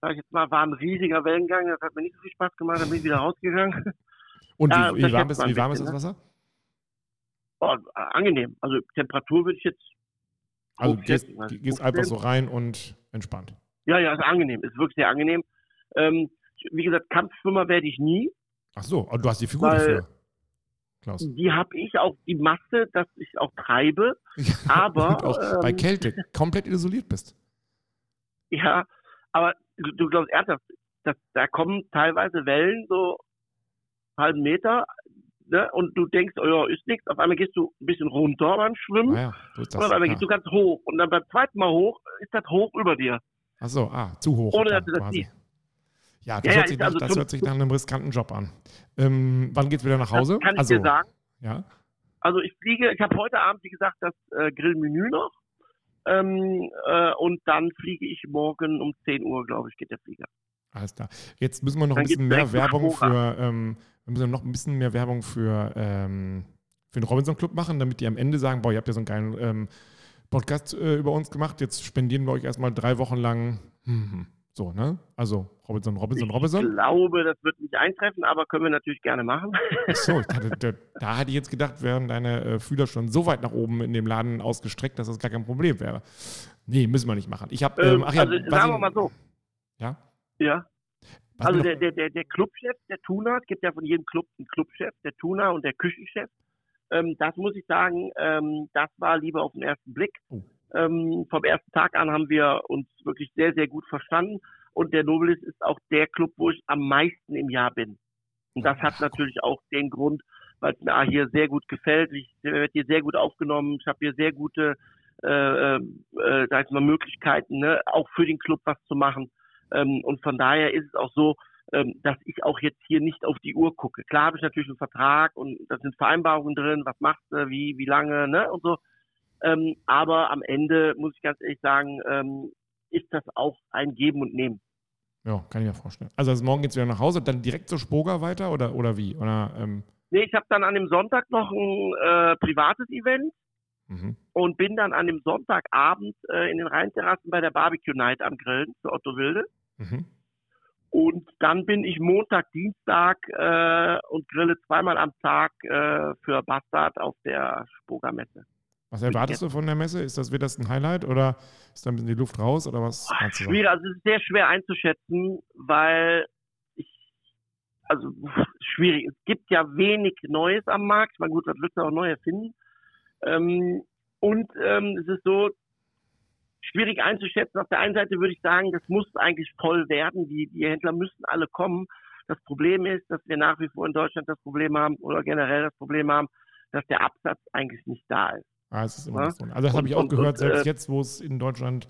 sag ich jetzt mal, war ein riesiger Wellengang, das hat mir nicht so viel Spaß gemacht, dann bin ich wieder rausgegangen. Und [LAUGHS] ja, wie, wie, warm ist, wie warm ist das ne? Oh, angenehm. Also Temperatur würde ich jetzt. Also gehst, gehst einfach so rein und entspannt. Ja, ja, ist angenehm. Ist wirklich sehr angenehm. Ähm, wie gesagt, Kampfschwimmer werde ich nie. Ach so, du hast die Figur dafür. Klaus. Die habe ich auch, die Masse, dass ich auch treibe. [LAUGHS] aber. auch ähm, bei Kälte komplett isoliert bist. Ja, aber du, du glaubst ernsthaft, dass, da kommen teilweise Wellen so halben Meter, ne? und du denkst, oh ja, ist nichts. Auf einmal gehst du ein bisschen runter beim Schwimmen. Ah ja, das. Und auf einmal ja. gehst du ganz hoch. Und dann beim zweiten Mal hoch ist das hoch über dir. Ach so, ah, zu hoch. Ohne dass du das siehst. Ja, das, ja, hört, sich nach, also das hört sich nach einem riskanten Job an. Ähm, wann es wieder nach Hause? Kann ich also, dir sagen. Ja. Also ich fliege, ich habe heute Abend, wie gesagt, das äh, Grillmenü noch. Ähm, äh, und dann fliege ich morgen um 10 Uhr, glaube ich, geht der Flieger. Alles klar. Jetzt müssen wir noch dann ein bisschen mehr Werbung für, ähm, wir müssen noch ein bisschen mehr Werbung für, ähm, für den Robinson Club machen, damit die am Ende sagen, boah, ihr habt ja so einen geilen ähm, Podcast äh, über uns gemacht, jetzt spendieren wir euch erstmal drei Wochen lang. Hm, hm so, ne? Also Robinson, Robinson, Robinson. Ich glaube, das wird nicht eintreffen, aber können wir natürlich gerne machen. Achso, da, da hatte ich jetzt gedacht, wären deine äh, Fühler schon so weit nach oben in dem Laden ausgestreckt, dass das gar kein Problem wäre. Nee, müssen wir nicht machen. Ich habe, ähm, ach ja, also, sagen wir mal so. Ja? Ja. Was also der, der, der, der Clubchef, der Tuna, es gibt ja von jedem Club einen Clubchef, der Tuna und der Küchenchef. Ähm, das muss ich sagen, ähm, das war lieber auf den ersten Blick. Oh. Ähm, vom ersten Tag an haben wir uns wirklich sehr, sehr gut verstanden. Und der Nobilis ist auch der Club, wo ich am meisten im Jahr bin. Und das hat natürlich auch den Grund, weil es mir hier sehr gut gefällt. Ich werde hier sehr gut aufgenommen. Ich habe hier sehr gute äh, äh, sag ich mal, Möglichkeiten, ne, auch für den Club was zu machen. Ähm, und von daher ist es auch so, ähm, dass ich auch jetzt hier nicht auf die Uhr gucke. Klar habe ich natürlich einen Vertrag und da sind Vereinbarungen drin, was machst du, wie, wie lange, ne, und so. Ähm, aber am Ende muss ich ganz ehrlich sagen, ähm, ist das auch ein Geben und Nehmen. Ja, kann ich mir vorstellen. Also, also morgen geht es wieder nach Hause, dann direkt zur Spoga weiter oder, oder wie? Oder, ähm Nee, ich habe dann an dem Sonntag noch ein äh, privates Event mhm. und bin dann an dem Sonntagabend äh, in den Rheinterrassen bei der Barbecue Night am Grillen zu Otto Wilde. Mhm. Und dann bin ich Montag, Dienstag äh, und grille zweimal am Tag äh, für Bastard auf der Spoga Messe. Was erwartest du von der Messe? Ist das, wird das ein Highlight oder ist da ein bisschen die Luft raus oder was? Ach, schwierig, also es ist sehr schwer einzuschätzen, weil ich, also schwierig, es gibt ja wenig Neues am Markt. Ich meine, gut, das wird auch neu erfinden. Ähm, und ähm, es ist so schwierig einzuschätzen. Auf der einen Seite würde ich sagen, das muss eigentlich voll werden. Die, die Händler müssen alle kommen. Das Problem ist, dass wir nach wie vor in Deutschland das Problem haben oder generell das Problem haben, dass der Absatz eigentlich nicht da ist. Ah, es ist immer ja? so. Also das habe ich auch und, gehört, und, selbst äh, jetzt, wo es in Deutschland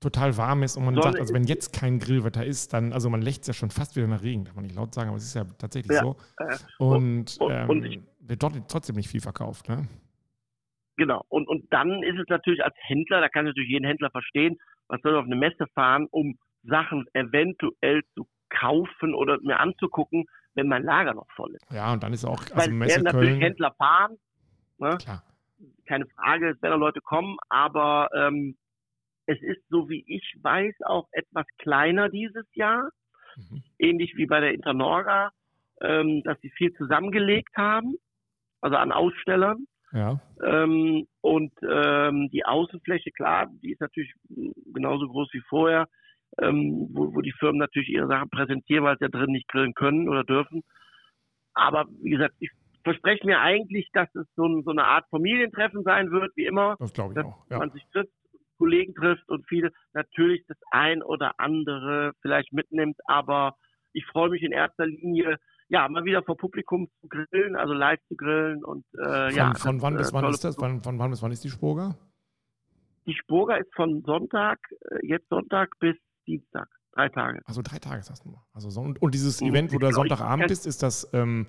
total warm ist und man sagt, also wenn jetzt kein Grillwetter ist, dann, also man lächzt ja schon fast wieder nach Regen, darf man nicht laut sagen, aber es ist ja tatsächlich ja, so. Äh, und, ähm, und ich, wird dort trotzdem nicht viel verkauft, ne? Genau. Und, und dann ist es natürlich als Händler, da kann natürlich jeden Händler verstehen, was soll auf eine Messe fahren, um Sachen eventuell zu kaufen oder mir anzugucken, wenn mein Lager noch voll ist. Ja, und dann ist auch, also Weil Messe werden natürlich Händler fahren, ne? Klar keine Frage, es werden Leute kommen, aber ähm, es ist, so wie ich weiß, auch etwas kleiner dieses Jahr. Mhm. Ähnlich wie bei der Internorga, ähm, dass sie viel zusammengelegt haben, also an Ausstellern. Ja. Ähm, und ähm, die Außenfläche, klar, die ist natürlich genauso groß wie vorher, ähm, wo, wo die Firmen natürlich ihre Sachen präsentieren, weil sie ja drin nicht grillen können oder dürfen. Aber wie gesagt, ich verspreche mir eigentlich, dass es so, so, eine Art Familientreffen sein wird, wie immer. Das glaube ich dass auch. Ja. Man sich trifft, Kollegen trifft und viele natürlich das ein oder andere vielleicht mitnimmt, aber ich freue mich in erster Linie, ja, mal wieder vor Publikum zu grillen, also live zu grillen und äh, von, ja. Von wann das, bis äh, wann ist das? Wann, von wann bis wann ist die Spurga? Die Spurga ist von Sonntag, äh, jetzt Sonntag bis Dienstag. Drei Tage. Also drei Tage sagst du nur. Also so, und, und dieses Mhm. Event, wo du Genau, Sonntagabend bist, ist das ähm,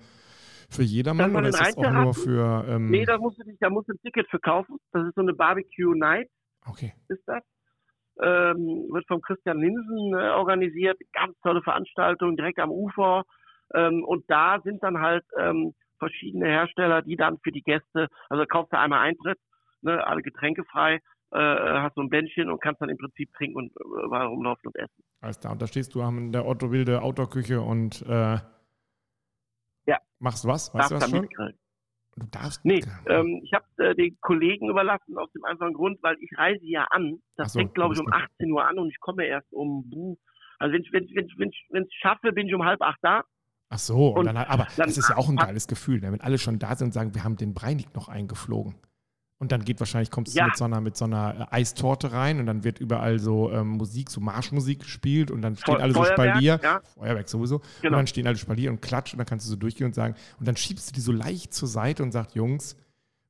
für jedermann man oder ist das auch nur für. Ähm, Nee, da musst du dich, da musst du ein Ticket für kaufen. Das ist so eine Barbecue Night, okay. ist das. Ähm, wird vom Christian Linsen äh, organisiert. Ganz tolle Veranstaltung, direkt am Ufer. Ähm, und da sind dann halt ähm, verschiedene Hersteller, die dann für die Gäste, also kaufst du einmal Eintritt, ne, alle Getränke frei, äh, hast so ein Bändchen und kannst dann im Prinzip trinken und äh, rumlaufen und essen. Alles klar. Und da stehst du in der Otto Wilde Outdoor-Küche und äh, Ja. machst was? Weißt Darfst du was schon? Du darfst. Nee, ähm, ich habe äh, den Kollegen überlassen aus dem einfachen Grund, weil ich reise ja an. Das so, fängt, glaube ich, um bist 18 Uhr an und ich komme erst um, also wenn ich ich- wenn, ich- wenn, ich- wenn ich schaffe, bin ich um halb acht da. Ach so, und Und dann, aber dann- das ist ja auch ein geiles Gefühl, ne? wenn alle schon da sind und sagen, wir haben den Breinig noch eingeflogen. Und dann geht wahrscheinlich, kommst du Ja. mit so einer, mit so einer äh, Eistorte rein und dann wird überall so ähm, Musik, so Marschmusik gespielt und dann stehen Fe- alle so Feuerwerk, Spalier, ja. Feuerwerk sowieso, und Genau. dann stehen alle Spalier und klatschen und dann kannst du so durchgehen und sagen, und dann schiebst du die so leicht zur Seite und sagst, Jungs,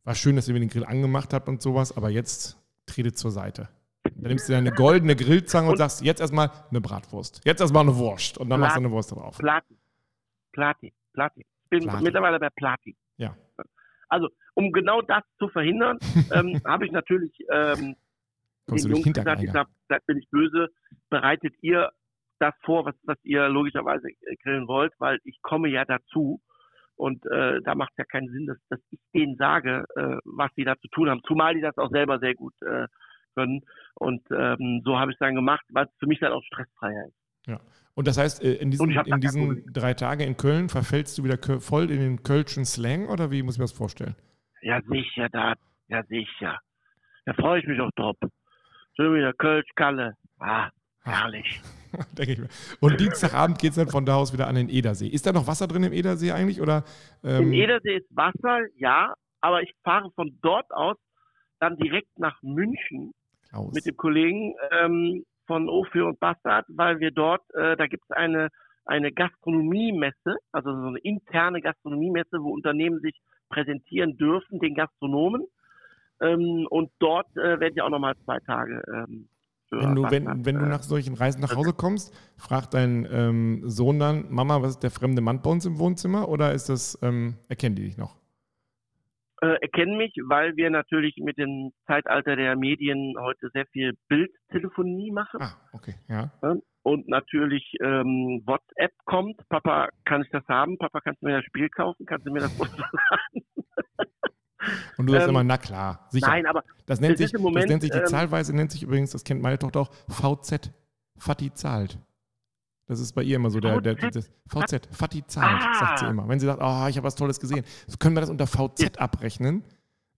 war schön, dass ihr mir den Grill angemacht habt und sowas, aber jetzt tretet zur Seite. Dann nimmst du deine goldene Grillzange und, Und- sagst, jetzt erstmal eine Bratwurst, jetzt erstmal eine Wurst und dann machst du eine Wurst drauf. Platin. Platin. Platin. Ich bin Platin. mittlerweile bei Platin. Ja. Also, um genau das zu verhindern, [LAUGHS] ähm, habe ich natürlich ähm, Kommst den Jungs gesagt, ich sag, seid mir nicht böse, bereitet ihr das vor, was, was ihr logischerweise äh, grillen wollt, weil ich komme ja dazu und äh, da macht es ja keinen Sinn, dass, dass ich denen sage, äh, was sie da zu tun haben, zumal die das auch selber sehr gut äh, können und ähm, so habe ich es dann gemacht, weil es für mich dann auch stressfreier ist. Und das heißt, äh, in diesen, in diesen drei Tagen in Köln verfällst du wieder voll in den kölschen Slang oder wie muss ich mir das vorstellen? Ja, sicher, da, ja, sicher. Da freue ich mich auch drauf. Schön wieder Kölsch, Kalle. Ah, herrlich. [LAUGHS] Denke ich mir. Und Dienstagabend geht es dann von da aus wieder an den Edersee. Ist da noch Wasser drin im Edersee eigentlich? Oder, ähm, Im Edersee ist Wasser, ja, aber ich fahre von dort aus dann direkt nach München Klaus. mit dem Kollegen ähm, von Ophir und Bastard, weil wir dort, äh, da gibt es eine, eine Gastronomiemesse, also so eine interne Gastronomiemesse, wo Unternehmen sich präsentieren dürfen, den Gastronomen. Ähm, und dort äh, werde ich auch nochmal zwei Tage. Ähm, wenn, du, wenn, wenn du äh, nach solchen Reisen nach Hause kommst, fragt dein ähm, Sohn dann, Mama, was ist der fremde Mann bei uns im Wohnzimmer? Oder ist das, ähm, erkennen die dich noch? Äh, erkennen mich, weil wir natürlich mit dem Zeitalter der Medien heute sehr viel Bildtelefonie machen Ah, okay, ja. und natürlich ähm, WhatsApp kommt. Papa, kann ich das haben? Papa, kannst du mir das Spiel kaufen? Kannst du mir das [LAUGHS] Und du sagst Ähm, immer, na klar, sicher. Nein, aber Das nennt, sich, Moment, das nennt sich die ähm, Zahlweise, nennt sich übrigens, das kennt meine Tochter auch, VZ. Fatti zahlt. Das ist bei ihr immer so der, der, VZ? das VZ, Fatti zahlt, Ah. sagt sie immer. Wenn sie sagt, oh, ich habe was Tolles gesehen. So können wir das unter VZ abrechnen?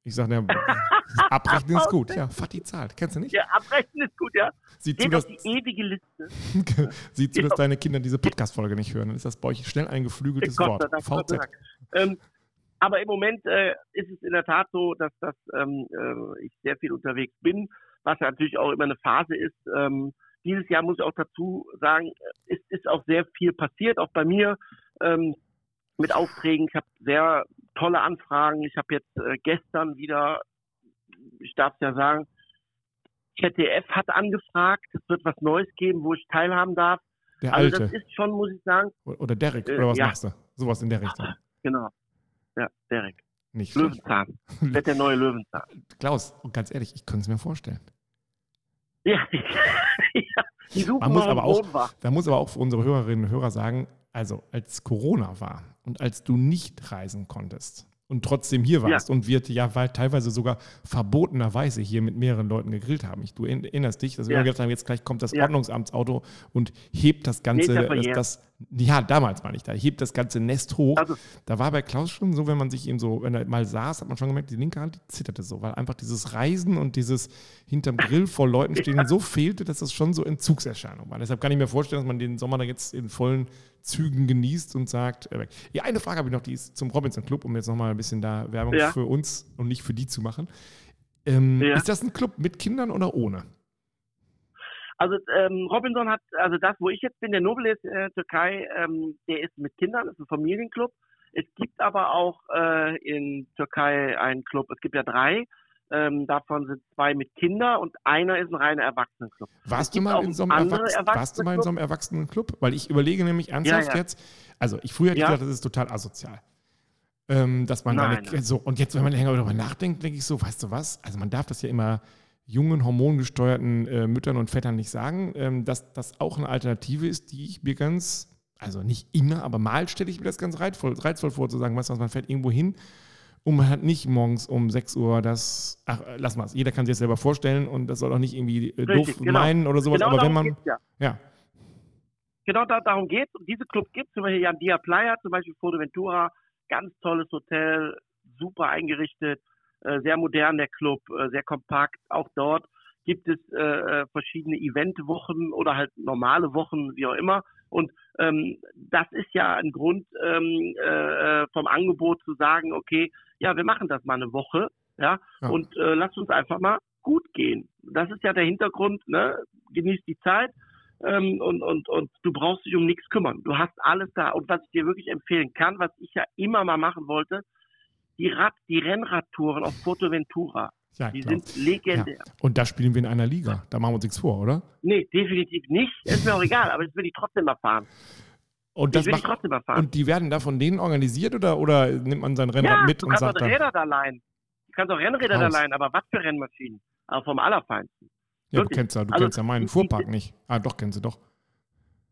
Ich sage, ja, [LAUGHS] abrechnen ist gut. Ja, Fatti zahlt. Kennst du nicht? ja, abrechnen ist gut, ja. Sieh zu, dass, die ewige Liste. [LAUGHS] sieh zu, dass deine Kinder diese Podcast-Folge nicht hören. Dann ist das bei euch schnell ein geflügeltes Gott Wort. Dank, VZ. Ähm, aber im Moment äh, ist es in der Tat so, dass, dass ähm, äh, ich sehr viel unterwegs bin, was natürlich auch immer eine Phase ist. Ähm, dieses Jahr muss ich auch dazu sagen, äh, ist, ist auch sehr viel passiert, auch bei mir ähm, mit Aufträgen. Ich habe sehr tolle Anfragen. Ich habe jetzt äh, gestern wieder, ich darf es ja sagen, ZDF hat angefragt, es wird was Neues geben, wo ich teilhaben darf. Der Also Alte. das ist schon, muss ich sagen, Oder Derek. Äh, Oder was ja. machst du? Sowas in der Richtung. genau. Ja, Derek. Nicht. Löwenzahn. Wird der neue Löwenzahn. [LAUGHS] Klaus, und ganz ehrlich, ich könnte es mir vorstellen. Ja. [LAUGHS] Die suchen Man muss aber auch-. Da muss aber auch für unsere Hörerinnen und Hörer sagen, also als Corona war und als du nicht reisen konntest und trotzdem hier warst und wir ja weil teilweise sogar verbotenerweise hier mit mehreren Leuten gegrillt haben. Ich, du erinnerst dich, dass wir Ja. immer gedacht haben, jetzt gleich kommt das Ja. Ordnungsamtsauto und hebt das ganze, ja das, das, ja, damals war ich da, hebt das ganze Nest hoch. Also, Da war bei Klaus schon so, wenn man sich eben so, wenn er mal saß, hat man schon gemerkt, die linke Hand, die zitterte so, weil einfach dieses Reisen und dieses hinterm Grill vor Leuten [LAUGHS] stehen so fehlte, dass das schon so Entzugserscheinung war. Deshalb kann ich mir vorstellen, dass man den Sommer da jetzt in vollen Zügen genießt und sagt, äh, ja, eine Frage habe ich noch, die ist zum Robinson Club, um jetzt nochmal ein bisschen da Werbung Ja. für uns und nicht für die zu machen. Ähm, Ja. Ist das ein Club mit Kindern oder ohne? Also ähm, Robinson hat, also das, wo ich jetzt bin, der Nobel ist äh, Türkei, ähm, der ist mit Kindern, ist ein Familienclub. Es gibt aber auch äh, in Türkei einen Club, es gibt ja drei, ähm, davon sind zwei mit Kindern und einer ist ein reiner Erwachsenenclub. Warst du, mal in so einem Erwachsenen, warst du mal in so einem Erwachsenenclub? Weil ich überlege nämlich ernsthaft ja, ja. jetzt, also ich früher hätte ja. gedacht, das ist total asozial. Ähm, dass man nein, seine, so, und jetzt, wenn man länger darüber nachdenkt, denke ich so, weißt du was? Also man darf das ja immer jungen, hormongesteuerten äh, Müttern und Vätern nicht sagen, ähm, dass das auch eine Alternative ist, die ich mir ganz, also nicht immer, aber mal stelle ich mir das ganz reizvoll, reizvoll vor, zu sagen, weißt du was, man fährt irgendwo hin man hat nicht morgens um 6 Uhr das, ach, lass mal, jeder kann sich das selber vorstellen und das soll auch nicht irgendwie äh, Richtig, doof genau. meinen oder sowas, genau aber wenn man, ja. ja. Genau da, darum geht es. Und diese Club gibt es, zum Beispiel Jan Dia Playa, zum Beispiel Ventura, ganz tolles Hotel, super eingerichtet, äh, sehr modern der Club, äh, sehr kompakt. Auch dort gibt es äh, verschiedene Eventwochen oder halt normale Wochen, wie auch immer. Und ähm, das ist ja ein Grund ähm, äh, vom Angebot zu sagen, okay, ja, wir machen das mal eine Woche, ja, ja. und äh, lasst uns einfach mal gut gehen. Das ist ja der Hintergrund, ne? Genieß die Zeit ähm, und, und, und du brauchst dich um nichts kümmern. Du hast alles da. Und was ich dir wirklich empfehlen kann, was ich ja immer mal machen wollte, die Rad, die Rennradtouren auf Ventura. Ja, die klar. sind legendär. Ja. Und da spielen wir in einer Liga. Da machen wir uns nichts vor, oder? Nee, definitiv nicht. Ist mir auch egal, aber das will ich trotzdem mal fahren. Und, das macht, trotzdem mal fahren. und die werden da von denen organisiert oder, oder nimmt man sein Rennrad ja, mit und sagt dann... Räder da leihen. Du kannst auch Rennräder da leihen, aber was für Rennmaschinen? Aber vom Allerfeinsten. Ja, Wirklich. du kennst ja, du also, kennst ja meinen Fuhrpark nicht. Ah, doch, kennst du doch.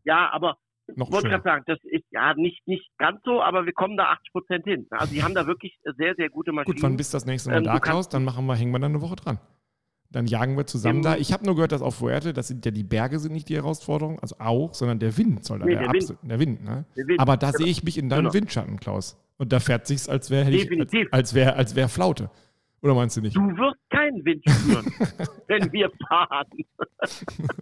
Ja, aber noch wollte gerade sagen, das ist ja nicht, nicht ganz so, aber wir kommen da 80 Prozent hin. Also die haben da wirklich sehr, sehr gute Maschinen. Gut, wann bist du das nächste Mal ähm, da, Klaus? Dann machen wir, hängen wir dann eine Woche dran. Dann jagen wir zusammen da. Ich habe nur gehört, dass auf Fuerte, das sind ja die Berge sind nicht die Herausforderung, also auch, sondern der Wind soll da nee, der, der, Wind. der Wind. Ne? Der Wind. Aber da genau. sehe ich mich in deinem genau. Windschatten, Klaus. Und da fährt sich's, als wäre als, als wär, als wär Flaute. Oder meinst du nicht? Du wirst keinen Wind spüren, [LAUGHS] wenn wir fahren.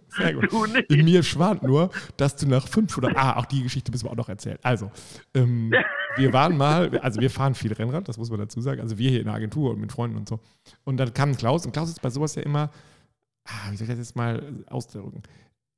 Sehr gut. Du nicht. In mir schwant nur, dass du nach fünf oder. Ah, auch die Geschichte müssen wir auch noch erzählen. Also, ähm, [LAUGHS] wir waren mal, also wir fahren viel Rennrad, das muss man dazu sagen. Also wir hier in der Agentur und mit Freunden und so. Und dann kam Klaus und Klaus ist bei sowas ja immer, ah, wie soll ich das jetzt mal ausdrücken?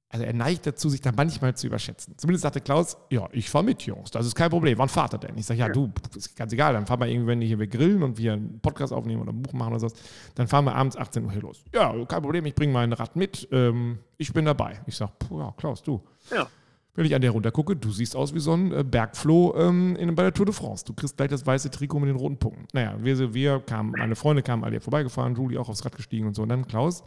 Also er neigt dazu, sich da manchmal zu überschätzen. Zumindest sagte Klaus, ja, ich fahre mit, Jungs, das ist kein Problem. Wann fahrt er denn? Ich sage, ja, du, ist ganz egal, dann fahren wir irgendwie, wenn hier wir grillen und wir einen Podcast aufnehmen oder ein Buch machen oder sowas, dann fahren wir abends 18 Uhr hier los. Ja, kein Problem, ich bringe mein Rad mit, ähm, ich bin dabei. Ich sage, ja, Klaus, du. Ja. Wenn ich an der runter gucke, du siehst aus wie so ein äh, Bergfloh ähm, in, bei der Tour de France. Du kriegst gleich das weiße Trikot mit den roten Punkten. Naja, wir, wir kamen, meine Freunde kamen alle hier vorbeigefahren, Julie auch aufs Rad gestiegen und so. Und dann Klaus,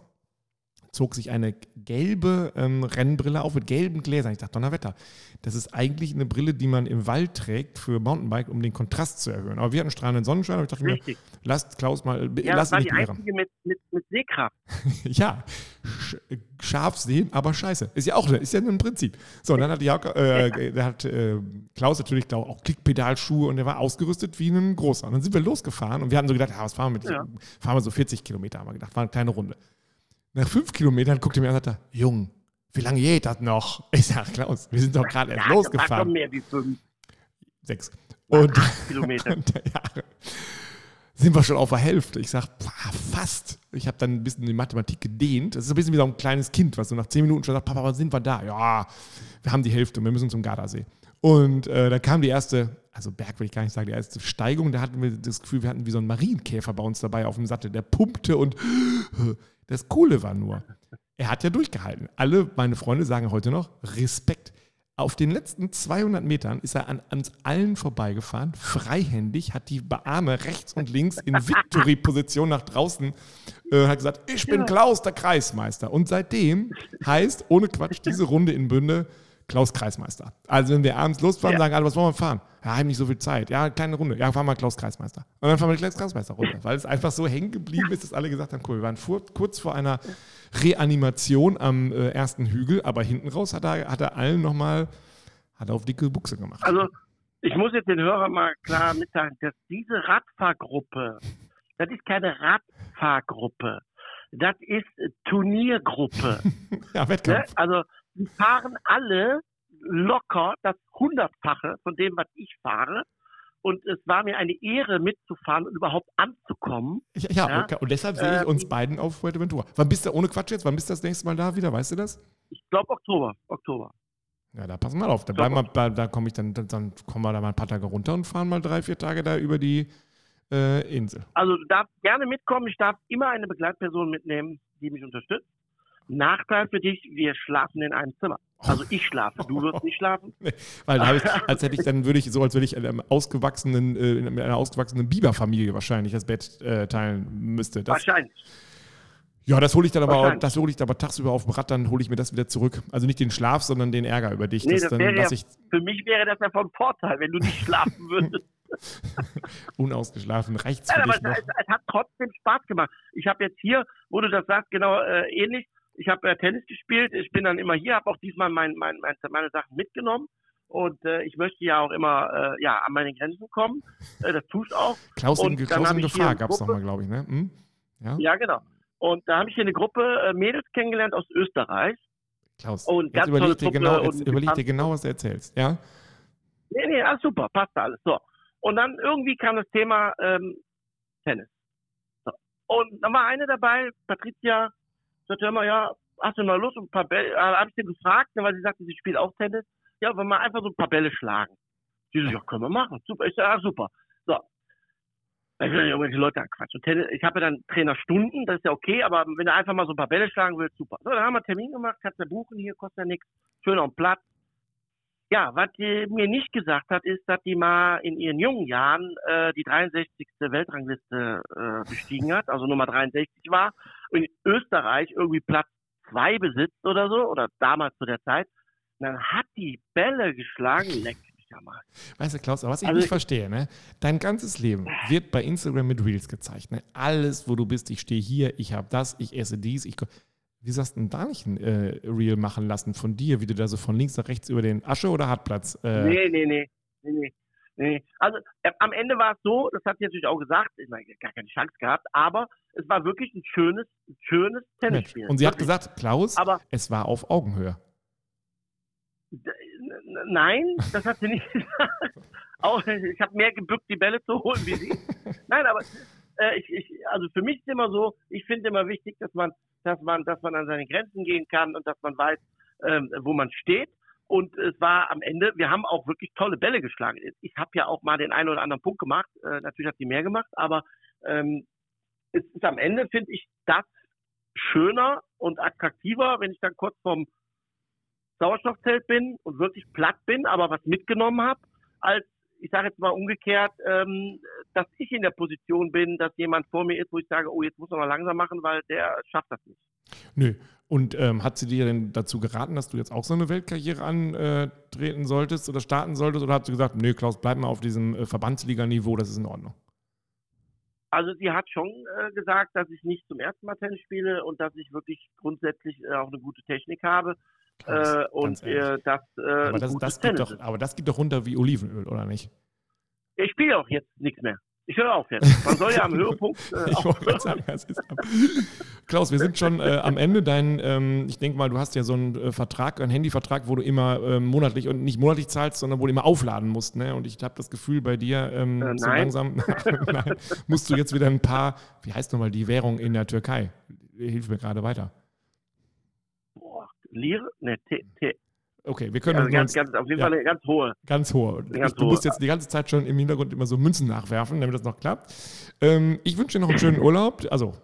zog sich eine gelbe ähm, Rennbrille auf mit gelben Gläsern. Ich dachte, Donnerwetter, das ist eigentlich eine Brille, die man im Wald trägt für Mountainbike, um den Kontrast zu erhöhen. Aber wir hatten strahlenden Sonnenschein und ich dachte Richtig. mir, lasst Klaus mal, ja, lasst das war die einzige mit, mit, mit Sehkraft. [LAUGHS] ja, sch scharf sehen, aber scheiße. Ist ja auch ist ja ein Prinzip. So, und dann hat, Jauke, äh, der hat äh, Klaus natürlich auch Klickpedalschuhe und der war ausgerüstet wie ein großer. Und dann sind wir losgefahren und wir hatten so gedacht, ah, was fahren wir mit? Ja. Fahren wir so 40 Kilometer, haben wir gedacht, war eine kleine Runde. Nach fünf Kilometern guckt er mir an und sagt, Jung, wie lange geht das noch? Ich sage, Klaus, wir sind doch gerade erst losgefahren. mehr wie fünf. Sechs. Und, Kilometer. [LAUGHS] Und, ja, sind wir schon auf der Hälfte. Ich sage, fast. Ich habe dann ein bisschen die Mathematik gedehnt. Das ist ein bisschen wie so ein kleines Kind, was so nach zehn Minuten schon sagt, Papa, wann sind wir da? Ja, wir haben die Hälfte, wir müssen zum Gardasee. Und äh, da kam die erste, also Berg will ich gar nicht sagen, die erste Steigung, da hatten wir das Gefühl, wir hatten wie so einen Marienkäfer bei uns dabei auf dem Sattel. Der pumpte und [GASPS] das Coole war nur, er hat ja durchgehalten. Alle meine Freunde sagen heute noch Respekt. Auf den letzten 200 Metern ist er an uns allen vorbeigefahren, freihändig, hat die Arme rechts und links in [LAUGHS] Victory-Position nach draußen, äh, hat gesagt, ich bin Klaus, der Kreismeister. Und seitdem heißt, ohne Quatsch, diese Runde in Bünde Klaus Kreismeister. Also wenn wir abends losfahren, ja. sagen alle, was wollen wir fahren? Ja, haben nicht so viel Zeit. Ja, kleine Runde. Ja, fahren wir Klaus Kreismeister. Und dann fahren wir Klaus Kreismeister runter, weil es einfach so hängen geblieben ist, dass alle gesagt haben, cool, wir waren vor, kurz vor einer Reanimation am äh, ersten Hügel, aber hinten raus hat er, hat er allen nochmal, hat er auf dicke Buchse gemacht. Also ich muss jetzt den Hörern mal klar mitteilen, dass diese Radfahrgruppe, das ist keine Radfahrgruppe, das ist Turniergruppe. [LAUGHS] ja, Wettkampf. Ne? Also die fahren alle locker das Hundertfache von dem, was ich fahre. und es war mir eine Ehre mitzufahren und überhaupt anzukommen. Ja, ja, ja. Okay. und deshalb sehe ich uns ähm, beiden auf Fuerteventura. Wann bist du, ohne Quatsch jetzt, wann bist du das nächste Mal da wieder, weißt du das? Ich glaube Oktober, Oktober. Ja, da passen wir auf. Da, bleiben wir, da, da komme ich dann, dann kommen wir da mal ein paar Tage runter und fahren mal drei, vier Tage da über die äh, Insel. Also du darfst gerne mitkommen. Ich darf immer eine Begleitperson mitnehmen, die mich unterstützt. Nachteil für dich, wir schlafen in einem Zimmer. Also ich schlafe, du wirst nicht schlafen. [LAUGHS] Nee, weil da ich, als hätte ich dann würde ich so, als würde ich einem ausgewachsenen, äh, mit einer ausgewachsenen Biberfamilie wahrscheinlich das Bett äh, teilen müsste. Das, wahrscheinlich. Ja, das hole ich dann aber das hole ich aber tagsüber auf dem Rad, dann hole ich mir das wieder zurück. Also nicht den Schlaf, sondern den Ärger über dich. Nee, das dann, ja, ich, für mich wäre das ja von Vorteil, wenn du nicht schlafen würdest. [LAUGHS] Unausgeschlafen, rechts. Nein, aber es, es, es, hat trotzdem Spaß gemacht. Ich habe jetzt hier, wo du das sagst, genau äh, ähnlich. Ich habe äh, Tennis gespielt, ich bin dann immer hier, habe auch diesmal mein, mein, mein, meine Sachen mitgenommen. Und äh, ich möchte ja auch immer äh, ja, an meine Grenzen kommen. Äh, das tust auch. Klaus in, Klaus in Gefahr gab es nochmal, glaube ich, ne? Hm? Ja? ja, genau. Und da habe ich hier eine Gruppe äh, Mädels kennengelernt aus Österreich. Klaus, und jetzt überleg dir, genau, jetzt überleg dir genau, was du erzählst, ja? Nee, nee, alles super, passt alles. So. Und dann irgendwie kam das Thema ähm, Tennis. So. Und dann war eine dabei, Patricia, sagte immer, ja, hast du mal Lust, ein paar Bälle, äh, habe ich sie gefragt, weil sie sagte, sie spielt auch Tennis. Ja, wenn wir einfach so ein paar Bälle schlagen. Sie so, ja, können wir machen. Super. Ich sage, ja, super. So, ich will nicht irgendwelche Leute anquatschen. Ich habe ja dann Trainerstunden, das ist ja okay, aber wenn du einfach mal so ein paar Bälle schlagen willst, super. So, dann haben wir einen Termin gemacht, kannst du buchen, hier kostet ja nichts, schön auf dem Platz. Ja, was die mir nicht gesagt hat, ist, dass die mal in ihren jungen Jahren äh, die 63. Weltrangliste äh, bestiegen hat, also Nummer 63 war, und in Österreich irgendwie Platz zwei besitzt oder so, oder damals zu der Zeit. Und dann hat die Bälle geschlagen, leck ja mal. Weißt du, Klaus, was ich also, nicht verstehe, ne? Dein ganzes Leben wird bei Instagram mit Reels gezeigt. Ne? Alles, wo du bist, ich stehe hier, ich habe das, ich esse dies, ich. Wie sagst du denn da nicht ein äh, Reel machen lassen von dir, wie du da so von links nach rechts über den Asche- oder Hartplatz? Äh nee, nee, nee, nee, nee. Also äh, am Ende war es so, das hat sie natürlich auch gesagt, ich meine, gar keine Chance gehabt, aber es war wirklich ein schönes, schönes Tennisspiel. Und sie hat gesagt, Klaus, aber es war auf Augenhöhe. Nein, das hat sie nicht [LAUGHS] gesagt. Auch, ich habe mehr gebückt, die Bälle zu holen wie sie. [LAUGHS] Nein, aber äh, ich, ich, also für mich ist immer so, ich finde immer wichtig, dass man, dass man, dass man an seine Grenzen gehen kann und dass man weiß, ähm, wo man steht. Und es war am Ende, wir haben auch wirklich tolle Bälle geschlagen. Ich habe ja auch mal den einen oder anderen Punkt gemacht. Äh, natürlich hat sie mehr gemacht, aber ähm, es ist am Ende, finde ich, das schöner und attraktiver, wenn ich dann kurz vom Sauerstoffzelt bin und wirklich platt bin, aber was mitgenommen habe, als ich sage jetzt mal umgekehrt, ähm, dass ich in der Position bin, dass jemand vor mir ist, wo ich sage, oh, jetzt muss man mal langsam machen, weil der schafft das nicht. Nö. Und ähm, hat sie dir denn dazu geraten, dass du jetzt auch so eine Weltkarriere antreten solltest oder starten solltest? Oder hat sie gesagt, nö, Klaus, bleib mal auf diesem äh, Verbandsliga-Niveau, das ist in Ordnung? Also sie hat schon äh, gesagt, dass ich nicht zum ersten Mal Tennis spiele und dass ich wirklich grundsätzlich äh, auch eine gute Technik habe. Äh, und das, äh, aber das, das geht doch, aber das geht doch runter wie Olivenöl, oder nicht? Ich spiele auch jetzt nichts mehr. Ich höre auf jetzt. Man soll ja am [LAUGHS] Höhepunkt. Äh, ich wollte sagen, es ist Klaus, wir sind schon äh, am Ende. Dein, ähm, ich denke mal, du hast ja so einen äh, Vertrag, einen Handyvertrag, wo du immer ähm, monatlich und nicht monatlich zahlst, sondern wo du immer aufladen musst. Ne? Und ich habe das Gefühl, bei dir ähm, äh, so langsam [LAUGHS] nein, musst du jetzt wieder ein paar, wie heißt nochmal die Währung in der Türkei? Hilf mir gerade weiter. Lire? Ne. Okay, wir können also ganz, ganz, auf jeden ja, Fall eine ganz hohe. Ganz hohe. Ganz du hohe. musst jetzt die ganze Zeit schon im Hintergrund immer so Münzen nachwerfen, damit das noch klappt. Ähm, ich wünsche dir noch einen schönen [CLEARS THROAT] Urlaub. Also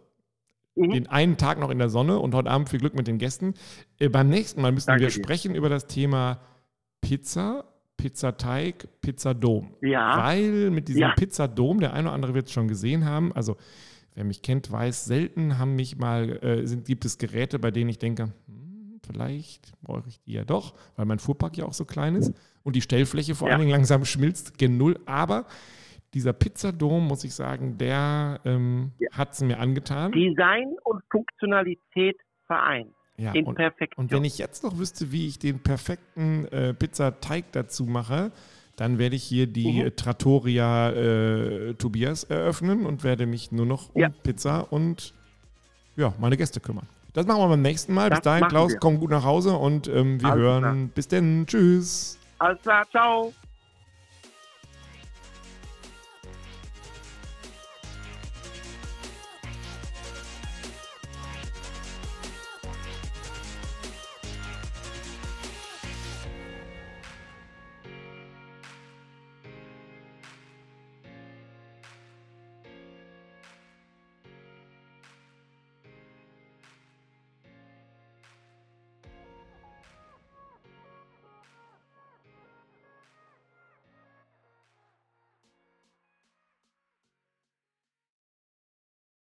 mhm. den einen Tag noch in der Sonne und heute Abend viel Glück mit den Gästen. Äh, beim nächsten Mal müssen Danke wir dir. sprechen über das Thema Pizza, Pizzateig, Pizzadom. Ja. Weil mit diesem ja. Pizzadom, der eine oder andere wird es schon gesehen haben, also wer mich kennt, weiß, selten haben mich mal, äh, sind, gibt es Geräte, bei denen ich denke, hm, vielleicht brauche ich die ja doch, weil mein Fuhrpark ja auch so klein ist und die Stellfläche vor ja. allen Dingen langsam schmilzt gen Null. Aber dieser Pizzadom, muss ich sagen, der ähm, ja. hat es mir angetan. Design und Funktionalität vereint. Ja, in und, Perfektion. und wenn ich jetzt noch wüsste, wie ich den perfekten äh, Pizzateig dazu mache, dann werde ich hier die mhm. Trattoria äh, Tobias eröffnen und werde mich nur noch um ja. Pizza und ja, meine Gäste kümmern. Das machen wir beim nächsten Mal. Das Bis dahin, Klaus, wir. komm gut nach Hause und ähm, wir Alles hören. Klar. Bis denn. Tschüss. Alles klar, ciao.